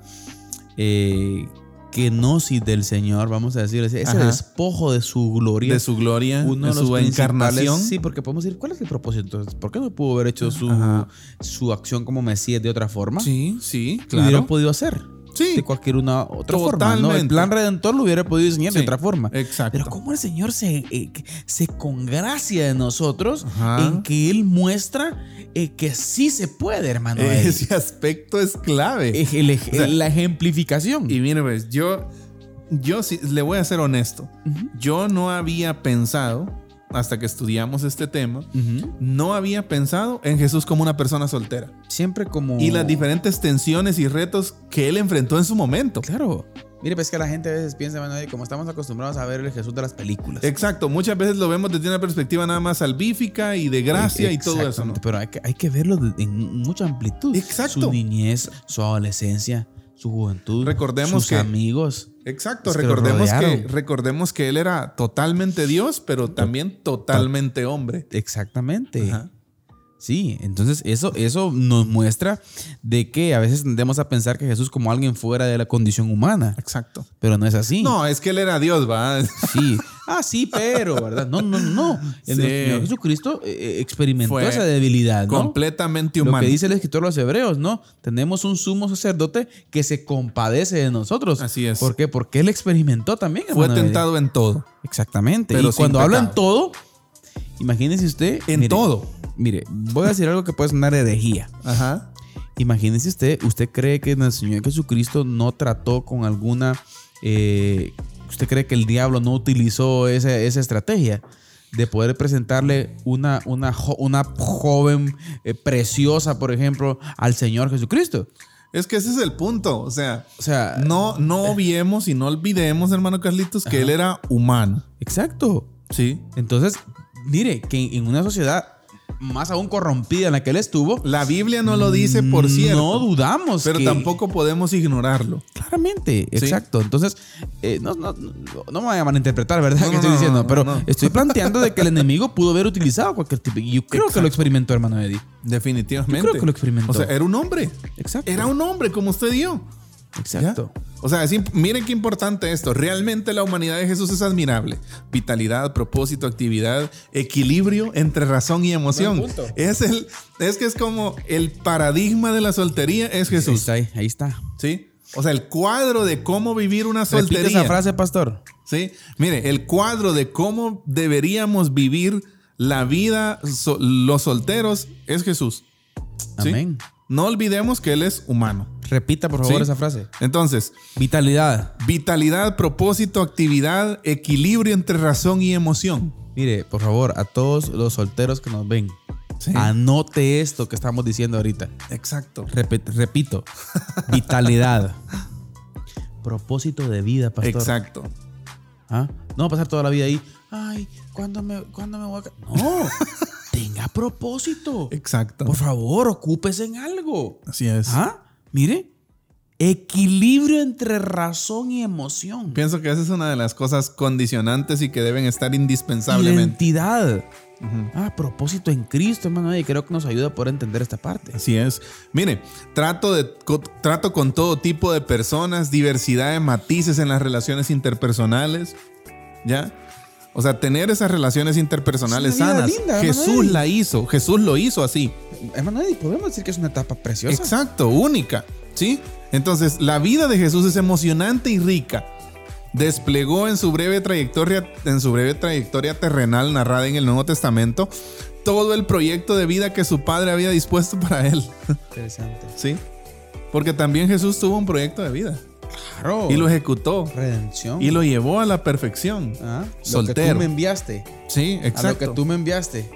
eh, kenosis del Señor, vamos a decir, ese, Ajá. despojo de su gloria, de su gloria, uno de de su encarnación. Sí, porque podemos decir, ¿cuál es el propósito? ¿Por qué no pudo haber hecho su, Ajá. su acción como Mesías de otra forma? Sí, sí, Lo hubiera claro. podido hacer. Sí. De cualquier una otra forma. ¿no? El plan redentor lo hubiera podido diseñar de otra forma. exacto. Pero cómo el Señor se, eh, se congracia de nosotros Ajá. en que Él muestra eh, que sí se puede, hermano. Ese aspecto es clave. Es el ej- O sea, la ejemplificación. Y mire, pues, yo, yo sí, le voy a ser honesto. Yo no había pensado, hasta que estudiamos este tema, no había pensado en Jesús como una persona soltera. Siempre como. Y las diferentes tensiones y retos que él enfrentó en su momento. Claro. Mire, pues que la gente a veces piensa, como estamos acostumbrados a ver el Jesús de las películas. Exacto, muchas veces lo vemos desde una perspectiva nada más salvífica y de gracia y todo eso. ¿no? Pero hay que, hay que verlo en mucha amplitud. Exacto. Su niñez, su adolescencia, su juventud. Recordemos sus que- amigos. Exacto, que recordemos, que, recordemos que él era totalmente Dios, pero también totalmente hombre. Exactamente. Ajá. Sí, entonces eso, eso nos muestra de que a veces tendemos a pensar que Jesús como alguien fuera de la condición humana, Exacto. pero no es así. No, es que él era Dios, va. Sí. Ah, sí, pero, ¿verdad? No, no, no. El Sí. Señor Jesucristo eh, eh, experimentó Fue esa debilidad, ¿no? Completamente Lo humano. que dice el escritor de los hebreos, ¿no? Tenemos un sumo sacerdote que se compadece de nosotros. Así es. ¿Por qué? Porque él experimentó también. Fue tentado en todo. Exactamente. Pero y cuando habla en todo, imagínese usted. En mire, todo. Mire, voy a decir algo que puede sonar herejía. Ajá. Imagínese usted, ¿usted cree que el Señor Jesucristo no trató con alguna... eh, ¿Usted cree que el diablo no utilizó esa, esa estrategia de poder presentarle una, una, jo- una joven eh, preciosa, por ejemplo, al Señor Jesucristo? Es que ese es el punto. O sea, O sea, no, no obviemos y no olvidemos, hermano Carlitos, que él era humano. exacto. Sí. Entonces, mire, que en una sociedad más aún corrompida en la que él estuvo, La Biblia no lo dice, por cierto. no dudamos. pero que- tampoco podemos ignorarlo. Claramente, Sí. exacto. Entonces, eh, no, no, no, no me vayan a malinterpretar, ¿verdad? No, que estoy diciendo, pero estoy planteando de que el enemigo pudo haber utilizado cualquier tipo. Y yo creo que lo experimentó, hermano Eddie. Definitivamente. Yo creo que lo experimentó. O sea, era un hombre. Exacto. Era un hombre como usted dio. Exacto. ¿Ya? O sea, es miren qué importante esto. Realmente la humanidad de Jesús es admirable. Vitalidad, propósito, actividad, equilibrio entre razón y emoción. Es el, es que es como el paradigma de la soltería es Ahí Jesús. está, ahí, ahí está. ¿Sí? O sea, el cuadro de cómo vivir una Repite soltería. esa frase, pastor. ¿Sí? Mire, el cuadro de cómo deberíamos vivir la vida so- los solteros es Jesús. ¿Sí? Amén. No olvidemos que Él es humano. Repita, por favor, Sí. esa frase. Entonces, Vitalidad. vitalidad, propósito, actividad, equilibrio entre razón y emoción. Mire, por favor, a todos los solteros que nos ven, Sí. anote esto que estamos diciendo ahorita. Exacto. Repet- repito, vitalidad. Propósito de vida, pastor. Exacto. ¿Ah? No va a pasar toda la vida ahí. Ay, ¿cuándo me, ¿cuándo me voy a.? ca-?" No, tenga propósito. Exacto. Por favor, ocúpese en algo. Así es. ¿Ah? Mire, Equilibrio entre razón y emoción. Pienso que esa es una de las cosas condicionantes y que deben estar indispensablemente. Identidad. Ah, propósito en Cristo, hermano. Y creo que nos ayuda a poder entender esta parte. Así es. Mire, trato, de, co- trato con todo tipo de personas, diversidad de matices en las relaciones interpersonales. ¿Ya? O sea, tener esas relaciones interpersonales Es sanas. linda, Jesús Manuel. la hizo. Jesús lo hizo así. Eddie, podemos decir que es una etapa preciosa. Exacto, única. ¿Sí? Entonces, la vida de Jesús es emocionante y rica. Desplegó en su breve trayectoria, en su breve trayectoria terrenal narrada en el Nuevo Testamento, todo el proyecto de vida que su padre había dispuesto para él. Interesante. ¿Sí? Porque también Jesús tuvo un proyecto de vida Claro. y lo ejecutó Redención. y lo llevó a la perfección. Ah, Lo que Soltero. tú me enviaste. Sí, A lo exacto. que tú me enviaste.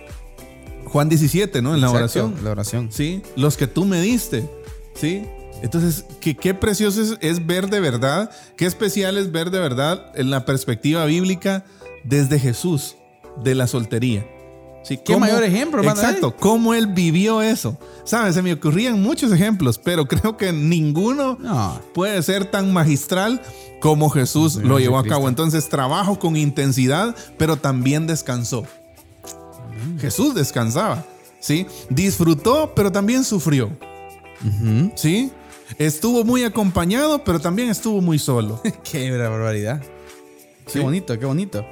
Juan 17, ¿no? En la Exacto, oración. La oración. ¿sí? Los que tú me diste, ¿sí? Entonces, qué, qué precioso es, es ver de verdad, qué especial es ver de verdad en la perspectiva bíblica desde Jesús, de la soltería. ¿Sí? Qué mayor ejemplo, Exacto, cómo él vivió eso. ¿Sabes? Se me ocurrían muchos ejemplos, pero creo que ninguno No. puede ser tan magistral como Jesús lo llevó a cabo. Entonces, trabajo con intensidad, pero también descansó. Jesús descansaba, ¿sí? Disfrutó, pero también sufrió, ¿sí? Estuvo muy acompañado, pero también estuvo muy solo. Qué barbaridad. Sí. Qué bonito, qué bonito.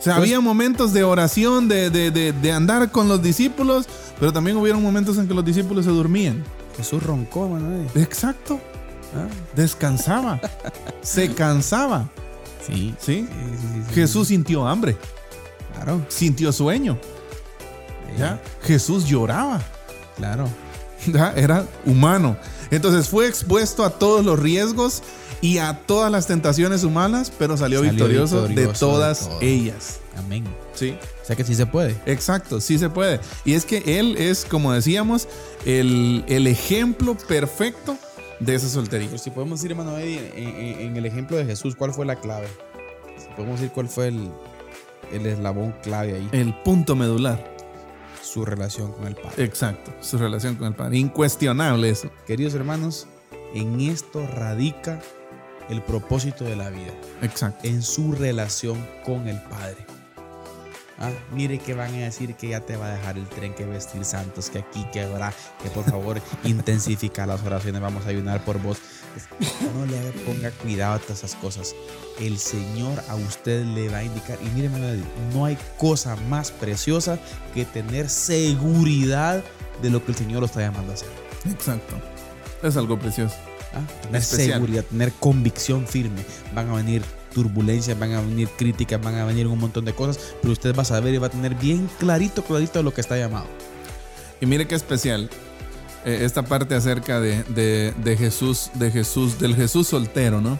O sea, había momentos de oración, de, de- de- de andar con los discípulos, pero también hubieron momentos en que los discípulos se dormían. Jesús roncó. Exacto. Ah, Descansaba. se cansaba. Sí. ¿Sí? Sí, sí, sí, sí. Jesús sintió hambre, Claro. sintió sueño. ¿ya? Jesús lloraba. Claro. ¿ya? Era humano. Entonces fue expuesto a todos los riesgos y a todas las tentaciones humanas, pero salió, Salió victorioso, de victorioso de todas ellas. Amén. Sí. O sea que sí se puede. Exacto, sí se puede. Y es que él es, como decíamos, el, el ejemplo perfecto de esa soltería. Pero si podemos decir, hermano Eddie, en, en- en el ejemplo de Jesús, ¿cuál fue la clave? Si podemos decir cuál fue el, el eslabón clave ahí. El punto medular. Su relación con el Padre. Exacto, su relación con el Padre. Incuestionable eso. Queridos hermanos, en esto radica el propósito de la vida. Exacto. En su relación con el Padre. Ah, mire que van a decir que ya te va a dejar el tren que vestir santos, que aquí, que habrá, que por favor intensifica las oraciones, vamos a ayunar por vos. No le haga- ponga cuidado a todas esas cosas. El Señor a usted le va a indicar. Y mire, no hay cosa más preciosa que tener seguridad de lo que el Señor lo está llamando a hacer. Exacto. Es algo precioso. Ah, Tener Especial. seguridad, tener convicción firme. Van a venir turbulencias, van a venir críticas, van a venir un montón de cosas, pero usted va a saber y va a tener bien clarito, clarito lo que está llamado. Y mire qué especial. Eh, esta parte acerca de, de- de Jesús, de Jesús, del Jesús soltero, ¿no?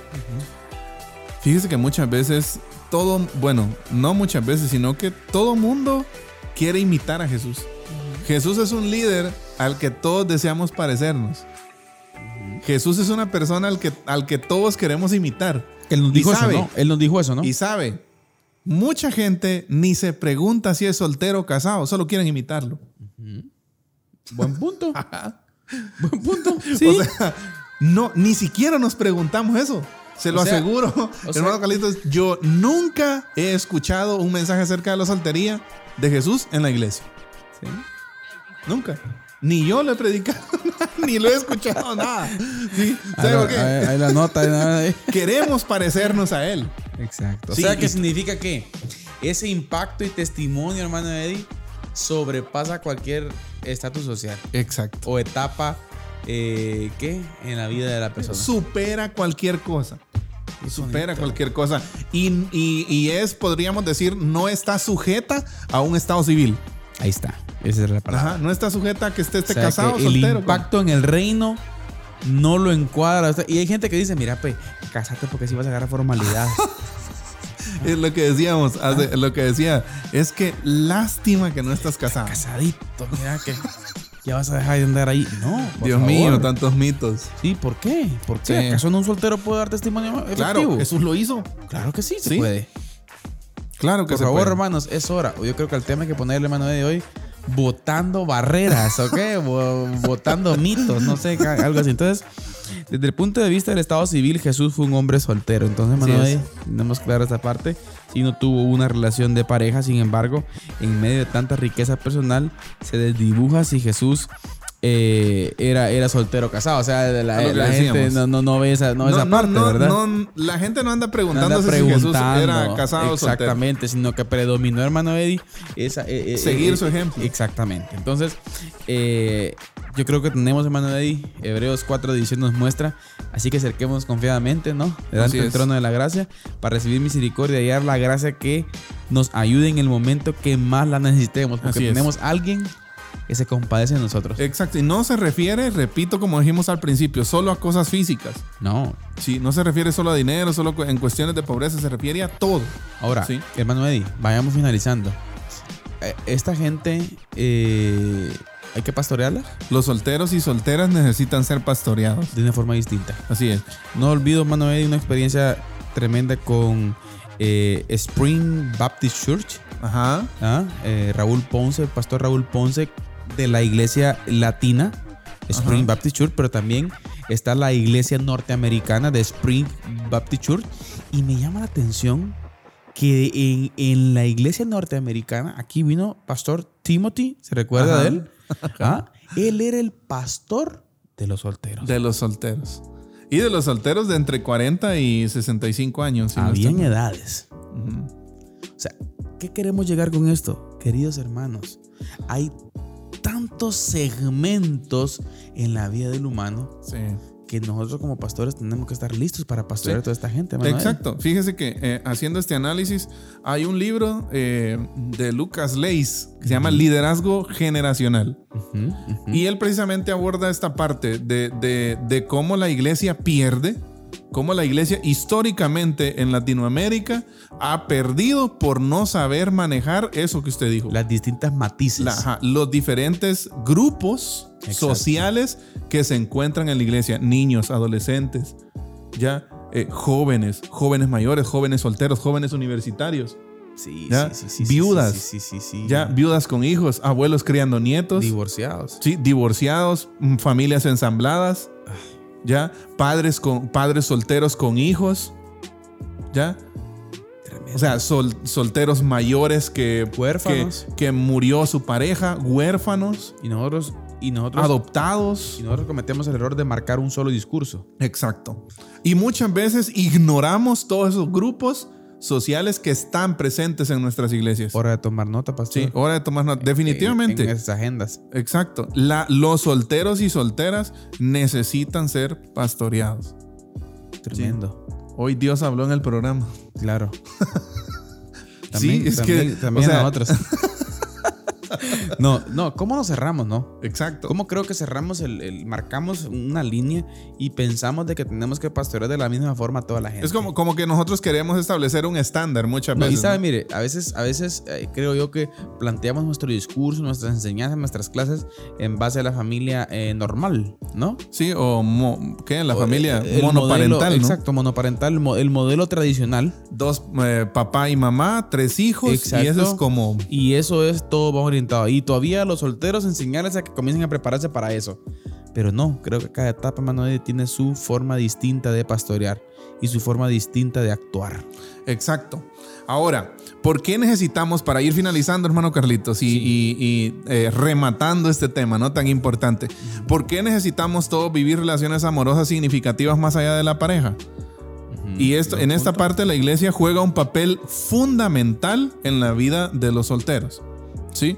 Fíjese que muchas veces todo, bueno, no muchas veces, sino que todo mundo quiere imitar a Jesús. Jesús es un líder al que todos deseamos parecernos. Jesús es una persona al que, al que todos queremos imitar. Él nos dijo eso. ¿no? Él nos dijo eso, ¿no? Y sabe, mucha gente ni se pregunta si es soltero o casado, solo quieren imitarlo. Buen punto. Buen punto. Sí. O sea, no, ni siquiera nos preguntamos eso. Se lo O sea, aseguro. o sea- Hermano Carlitos, yo nunca he escuchado un mensaje acerca de la soltería de Jesús en la iglesia. Sí. Nunca. Ni yo lo he predicado, ni lo he escuchado nada. ¿Sí? ¿Sabe Ahí, por qué? ahí- ahí la nota. ahí- ahí. Queremos parecernos a Él. Exacto. O sea, ¿qué y- significa que ese impacto y testimonio, hermano Eddie, sobrepasa cualquier estatus social Exacto. o etapa, eh, ¿qué? En la vida de la persona. Supera cualquier cosa. Supera bonito. cualquier cosa. Y, y- y es, podríamos decir, no está sujeta a un estado civil. Ahí está. Esa es la palabra. Ajá, no está sujeta a que esté O sea, casado o que el soltero. impacto en el reino no lo encuadra. Y hay gente que dice, mira, pues, casate porque si vas a agarrar formalidad. Es lo que decíamos, hace- lo que decía, es que lástima que no estás casado. Casadito, mira que ya vas a dejar de andar ahí. No, por Dios favor. mío, tantos mitos. Sí, ¿por qué? ¿Por qué? Sí. ¿Acaso no un soltero puede dar testimonio efectivo? Claro, Jesús lo hizo. Claro que sí, se Sí, puede. Claro que Por se favor, puede. hermanos, es hora. Yo creo que el tema hay que ponerle mano de hoy, botando barreras, ¿ok? Bo- botando mitos, no sé, algo así. Entonces, Desde el punto de vista del Estado civil, Jesús fue un hombre soltero. Entonces, Manuel, tenemos clara esta parte. Si no tuvo una relación de pareja, sin embargo, en medio de tanta riqueza personal, se desdibuja si Jesús eh, era, era soltero casado. O sea, la, la gente no, no, no ve esa, no esa parte, no, ¿verdad? no, la gente no anda No preguntándose anda si Jesús preguntando. era casado o soltero. Exactamente, sino que predominó, hermano Eddie, esa, eh, eh, Seguir eh, su ejemplo. Exactamente. Entonces, eh, yo creo que tenemos, hermano Eddie, Hebreos 4, 18 nos muestra, así que acerquemos confiadamente, ¿no? Delante del trono de la gracia, para recibir misericordia y hallar la gracia que nos ayude en el momento que más la necesitemos, porque Así tenemos a alguien que se compadece de nosotros. Exacto, y no se refiere, repito, como dijimos al principio, solo a cosas físicas. No. Sí, no se refiere solo a dinero, solo en cuestiones de pobreza, se refiere a todo. Ahora, Sí. hermano Eddie, vayamos finalizando. Eh, Esta gente, eh, hay que pastorearla Los solteros y solteras necesitan ser pastoreados. de una forma distinta. Así es. No olvido, hermano Eddie, una experiencia tremenda con eh, Spring Baptist Church. Ajá. ¿ah? Eh, Raúl Ponce, el pastor Raúl Ponce de la iglesia latina, Spring Ajá. Baptist Church, pero también está la iglesia norteamericana de Spring Baptist Church. Y me llama la atención que en, en la iglesia norteamericana, aquí vino pastor Timothy, ¿se recuerda Ajá. de él? ¿Ah? Él era el pastor de los solteros. De los solteros. Y de los solteros de entre 40 y 65 años. si Habían edades. O sea, ¿qué queremos llegar con esto? Queridos hermanos, hay tantos segmentos en la vida del humano Sí. que nosotros como pastores tenemos que estar listos para pastorear Sí. a toda esta gente. Exacto. Fíjese que eh, haciendo este análisis, hay un libro eh, de Lucas Leis que se llama Liderazgo Generacional. Y él precisamente aborda esta parte de, de- de cómo la iglesia pierde, cómo la iglesia históricamente en Latinoamérica ha perdido por no saber manejar eso que usted dijo. Las distintas matices. La- ajá, los diferentes grupos Exacto. sociales que se encuentran en la iglesia, niños, adolescentes, ya eh, jóvenes, jóvenes mayores, jóvenes solteros, jóvenes universitarios, sí, ya, sí, sí, sí, viudas, Sí, sí, sí, sí, ya viudas con hijos, abuelos criando nietos, Divorciados. sí, divorciados, mm, familias ensambladas, ya padres con padres solteros con hijos, ya Tremendo. o sea, sol- solteros mayores que, Huérfanos. que, que murió su pareja, huérfanos, y nosotros, y nosotros, adoptados. y nosotros cometemos el error de marcar un solo discurso. Exacto. Y muchas veces ignoramos todos esos grupos sociales que están presentes en nuestras iglesias. Hora de tomar nota, pastor. Sí, hora de tomar nota. Definitivamente. En, en esas agendas. Exacto. La- los solteros y solteras necesitan ser pastoreados. Tremendo. Hoy Dios habló en el programa. Claro. Sí, es que, también, también o sea- nosotros. no, no, ¿cómo nos cerramos, no? Exacto. ¿Cómo creo que cerramos el, el- marcamos una línea y pensamos de que tenemos que pastorear de la misma forma a toda la gente? Es como, como que nosotros queremos establecer un estándar muchas No, y veces. sabe, ¿no? mire, a veces, a veces eh, creo yo que planteamos nuestro discurso, nuestras enseñanzas, nuestras clases en base a la familia eh, normal, ¿no? Sí, o mo- ¿qué? La O, familia eh, el monoparental, modelo- ¿no? Exacto, monoparental, el mo- el modelo tradicional. Dos, eh, papá y mamá, tres hijos. Exacto. Y eso es como... Y eso es todo más orientado. Y todavía los solteros enseñarles a que comiencen a prepararse para eso. Pero no, creo que cada etapa, hermano, Eddie, tiene su forma distinta de pastorear y su forma distinta de actuar. Exacto. Ahora, ¿por qué necesitamos, para ir finalizando, hermano Carlitos, y, y- y, eh, rematando este tema, ¿no? Tan importante, ¿por qué necesitamos todos vivir relaciones amorosas significativas más allá de la pareja? Y esto, en esta parte la iglesia juega un papel fundamental en la vida de los solteros. ¿Sí?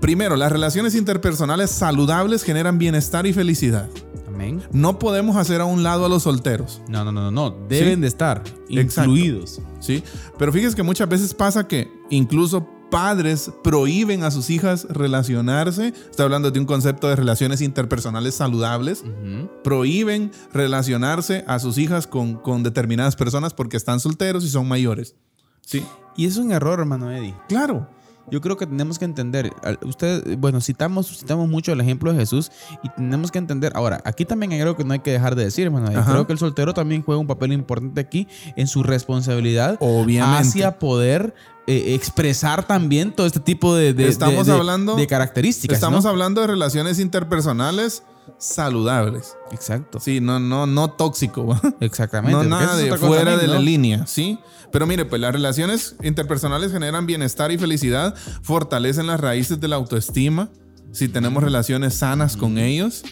Primero, las relaciones interpersonales saludables generan bienestar y felicidad. Amén. No podemos hacer a un lado a los solteros. No, no, no, no, no. Deben Sí. de estar Exacto. incluidos. ¿sí? Pero fíjese que muchas veces pasa que incluso padres prohíben a sus hijas relacionarse. Estoy hablando de un concepto de relaciones interpersonales saludables. Ujú. Prohíben relacionarse a sus hijas con, con determinadas personas porque están solteros y son mayores. Sí, Y es un error, hermano Eddie. claro. Yo creo que tenemos que entender, usted, bueno, citamos, citamos mucho el ejemplo de Jesús y tenemos que entender, ahora, aquí también hay algo que no hay que dejar de decir, hermano. Creo que el soltero también juega un papel importante aquí en su responsabilidad Obviamente. hacia poder eh, expresar también todo este tipo de, de- Estamos de- de- hablando- de características. Estamos ¿no? hablando de relaciones interpersonales saludables. Exacto. Sí, no, no, no tóxico. ¿va? Exactamente. No nada de fuera de la línea, ¿sí? Pero mire, pues las relaciones interpersonales generan bienestar y felicidad, fortalecen las raíces de la autoestima. Si tenemos relaciones sanas con ellos,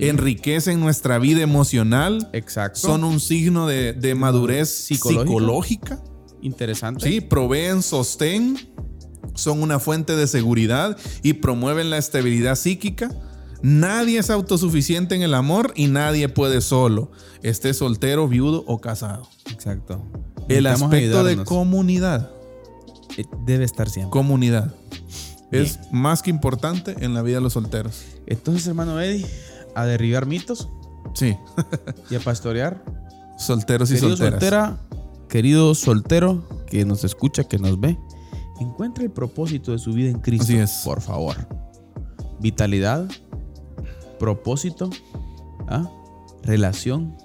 enriquecen nuestra vida emocional, Exacto. son un signo de, de madurez Psicológica. psicológica. interesante. Sí, proveen sostén, son una fuente de seguridad y promueven la estabilidad psíquica. Nadie es autosuficiente en el amor y nadie puede solo, esté soltero, viudo o casado. Exacto. El aspecto de comunidad, Eh, debe estar siempre. comunidad, es más que importante en la vida de los solteros. Entonces, hermano Eddie, a derribar mitos Sí, y a pastorear. solteros y Querido solteras. soltera, querido soltero que nos escucha, que nos ve, encuentre el propósito de su vida en Cristo. Así es. Por favor. Vitalidad, propósito, ¿ah? relación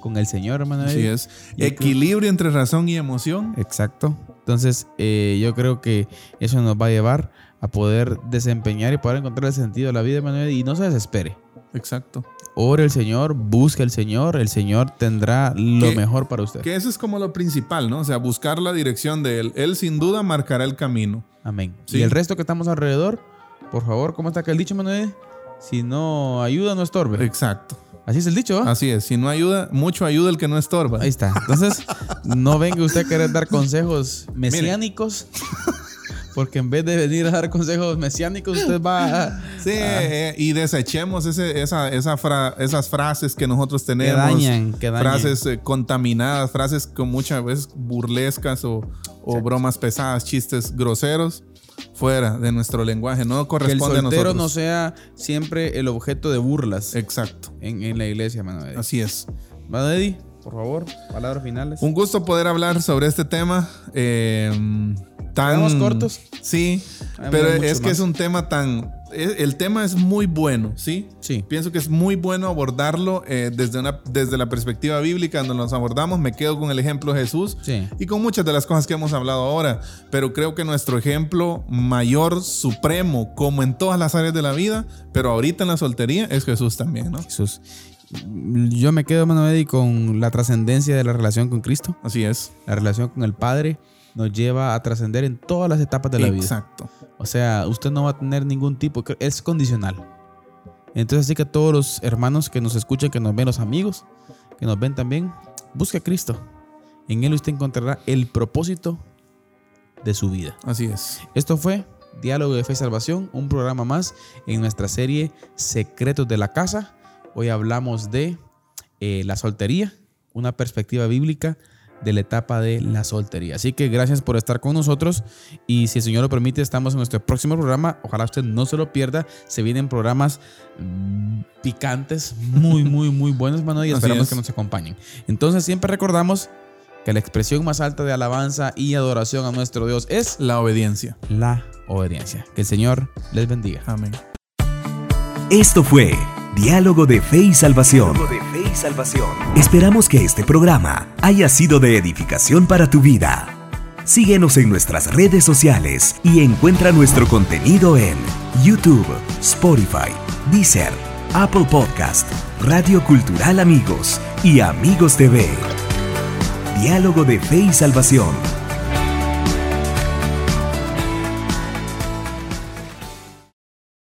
con el Señor, hermano. Así es. Yo creo- Equilibrio entre razón y emoción. Exacto. Entonces, eh, yo creo que eso nos va a llevar a poder desempeñar y poder encontrar el sentido de la vida, hermano. Y no se desespere. Exacto. Ore el Señor, busque el Señor, el Señor tendrá lo Que- mejor para usted. Que eso es como lo principal, ¿no? O sea, buscar la dirección de él. Él sin duda marcará el camino. Amén. Sí. Y el resto que estamos alrededor, por favor, ¿cómo está acá el dicho, Manuel? Si no ayuda, no estorbe. Exacto. Así es el dicho, ¿va? Así es. Si no ayuda, mucho ayuda el que no estorba. Ahí está. Entonces, no venga usted a querer dar consejos mesiánicos. Porque en vez de venir a dar consejos mesiánicos, usted va a... Sí, eh, y desechemos ese- esa, esa fra- esas frases que nosotros tenemos. dañan, que dañan. Frases eh, contaminadas, frases con muchas veces burlescas o, o bromas pesadas, chistes groseros, fuera de nuestro lenguaje. No Que el corresponde a soltero nosotros. no sea siempre el objeto de burlas Exacto. en, en la iglesia, Manuel. Así es. Manuel Eddie, por favor, palabras finales. Un gusto poder hablar sobre este tema. eh, tan ¿Quedamos cortos? Sí, pero es que más. es un tema tan. El tema es muy bueno, ¿sí? Sí. Pienso que es muy bueno abordarlo eh, desde, una, desde la perspectiva bíblica, donde nos abordamos. Me quedo con el ejemplo de Jesús Sí. y con muchas de las cosas que hemos hablado ahora. Pero creo que nuestro ejemplo mayor, supremo, como en todas las áreas de la vida, pero ahorita en la soltería, es Jesús también, ¿no? Jesús. Yo me quedo, Manuel Eddie, con la trascendencia de la relación con Cristo. Así es. La relación con el Padre nos lleva a trascender en todas las etapas de la vida. Exacto. O sea, usted no va a tener ningún tipo, es condicional. Entonces, así que todos los hermanos que nos escuchan, que nos ven, los amigos que nos ven también, busque a Cristo. En Él usted encontrará el propósito de su vida. Así es. Esto fue Diálogo de Fe y Salvación, un programa más en nuestra serie Secretos de la Casa. Hoy hablamos de eh, la soltería, una perspectiva bíblica de la etapa de la soltería. Así que gracias por estar con nosotros y si el Señor lo permite, estamos en nuestro próximo programa. Ojalá usted no se lo pierda. Se vienen programas mm, picantes, muy, muy, muy buenos, mano, y esperamos es. que nos acompañen. Entonces siempre recordamos que la expresión más alta de alabanza y adoración a nuestro Dios es La obediencia. la obediencia. Que el Señor les bendiga. Amén. Esto fue Diálogo de Fe Salvación. Esperamos que este programa haya sido de edificación para tu vida. Síguenos en nuestras redes sociales y encuentra nuestro contenido en YouTube, Spotify, Deezer, Apple Podcast, Radio Cultural Amigos y Amigos TV. Diálogo de Fe y Salvación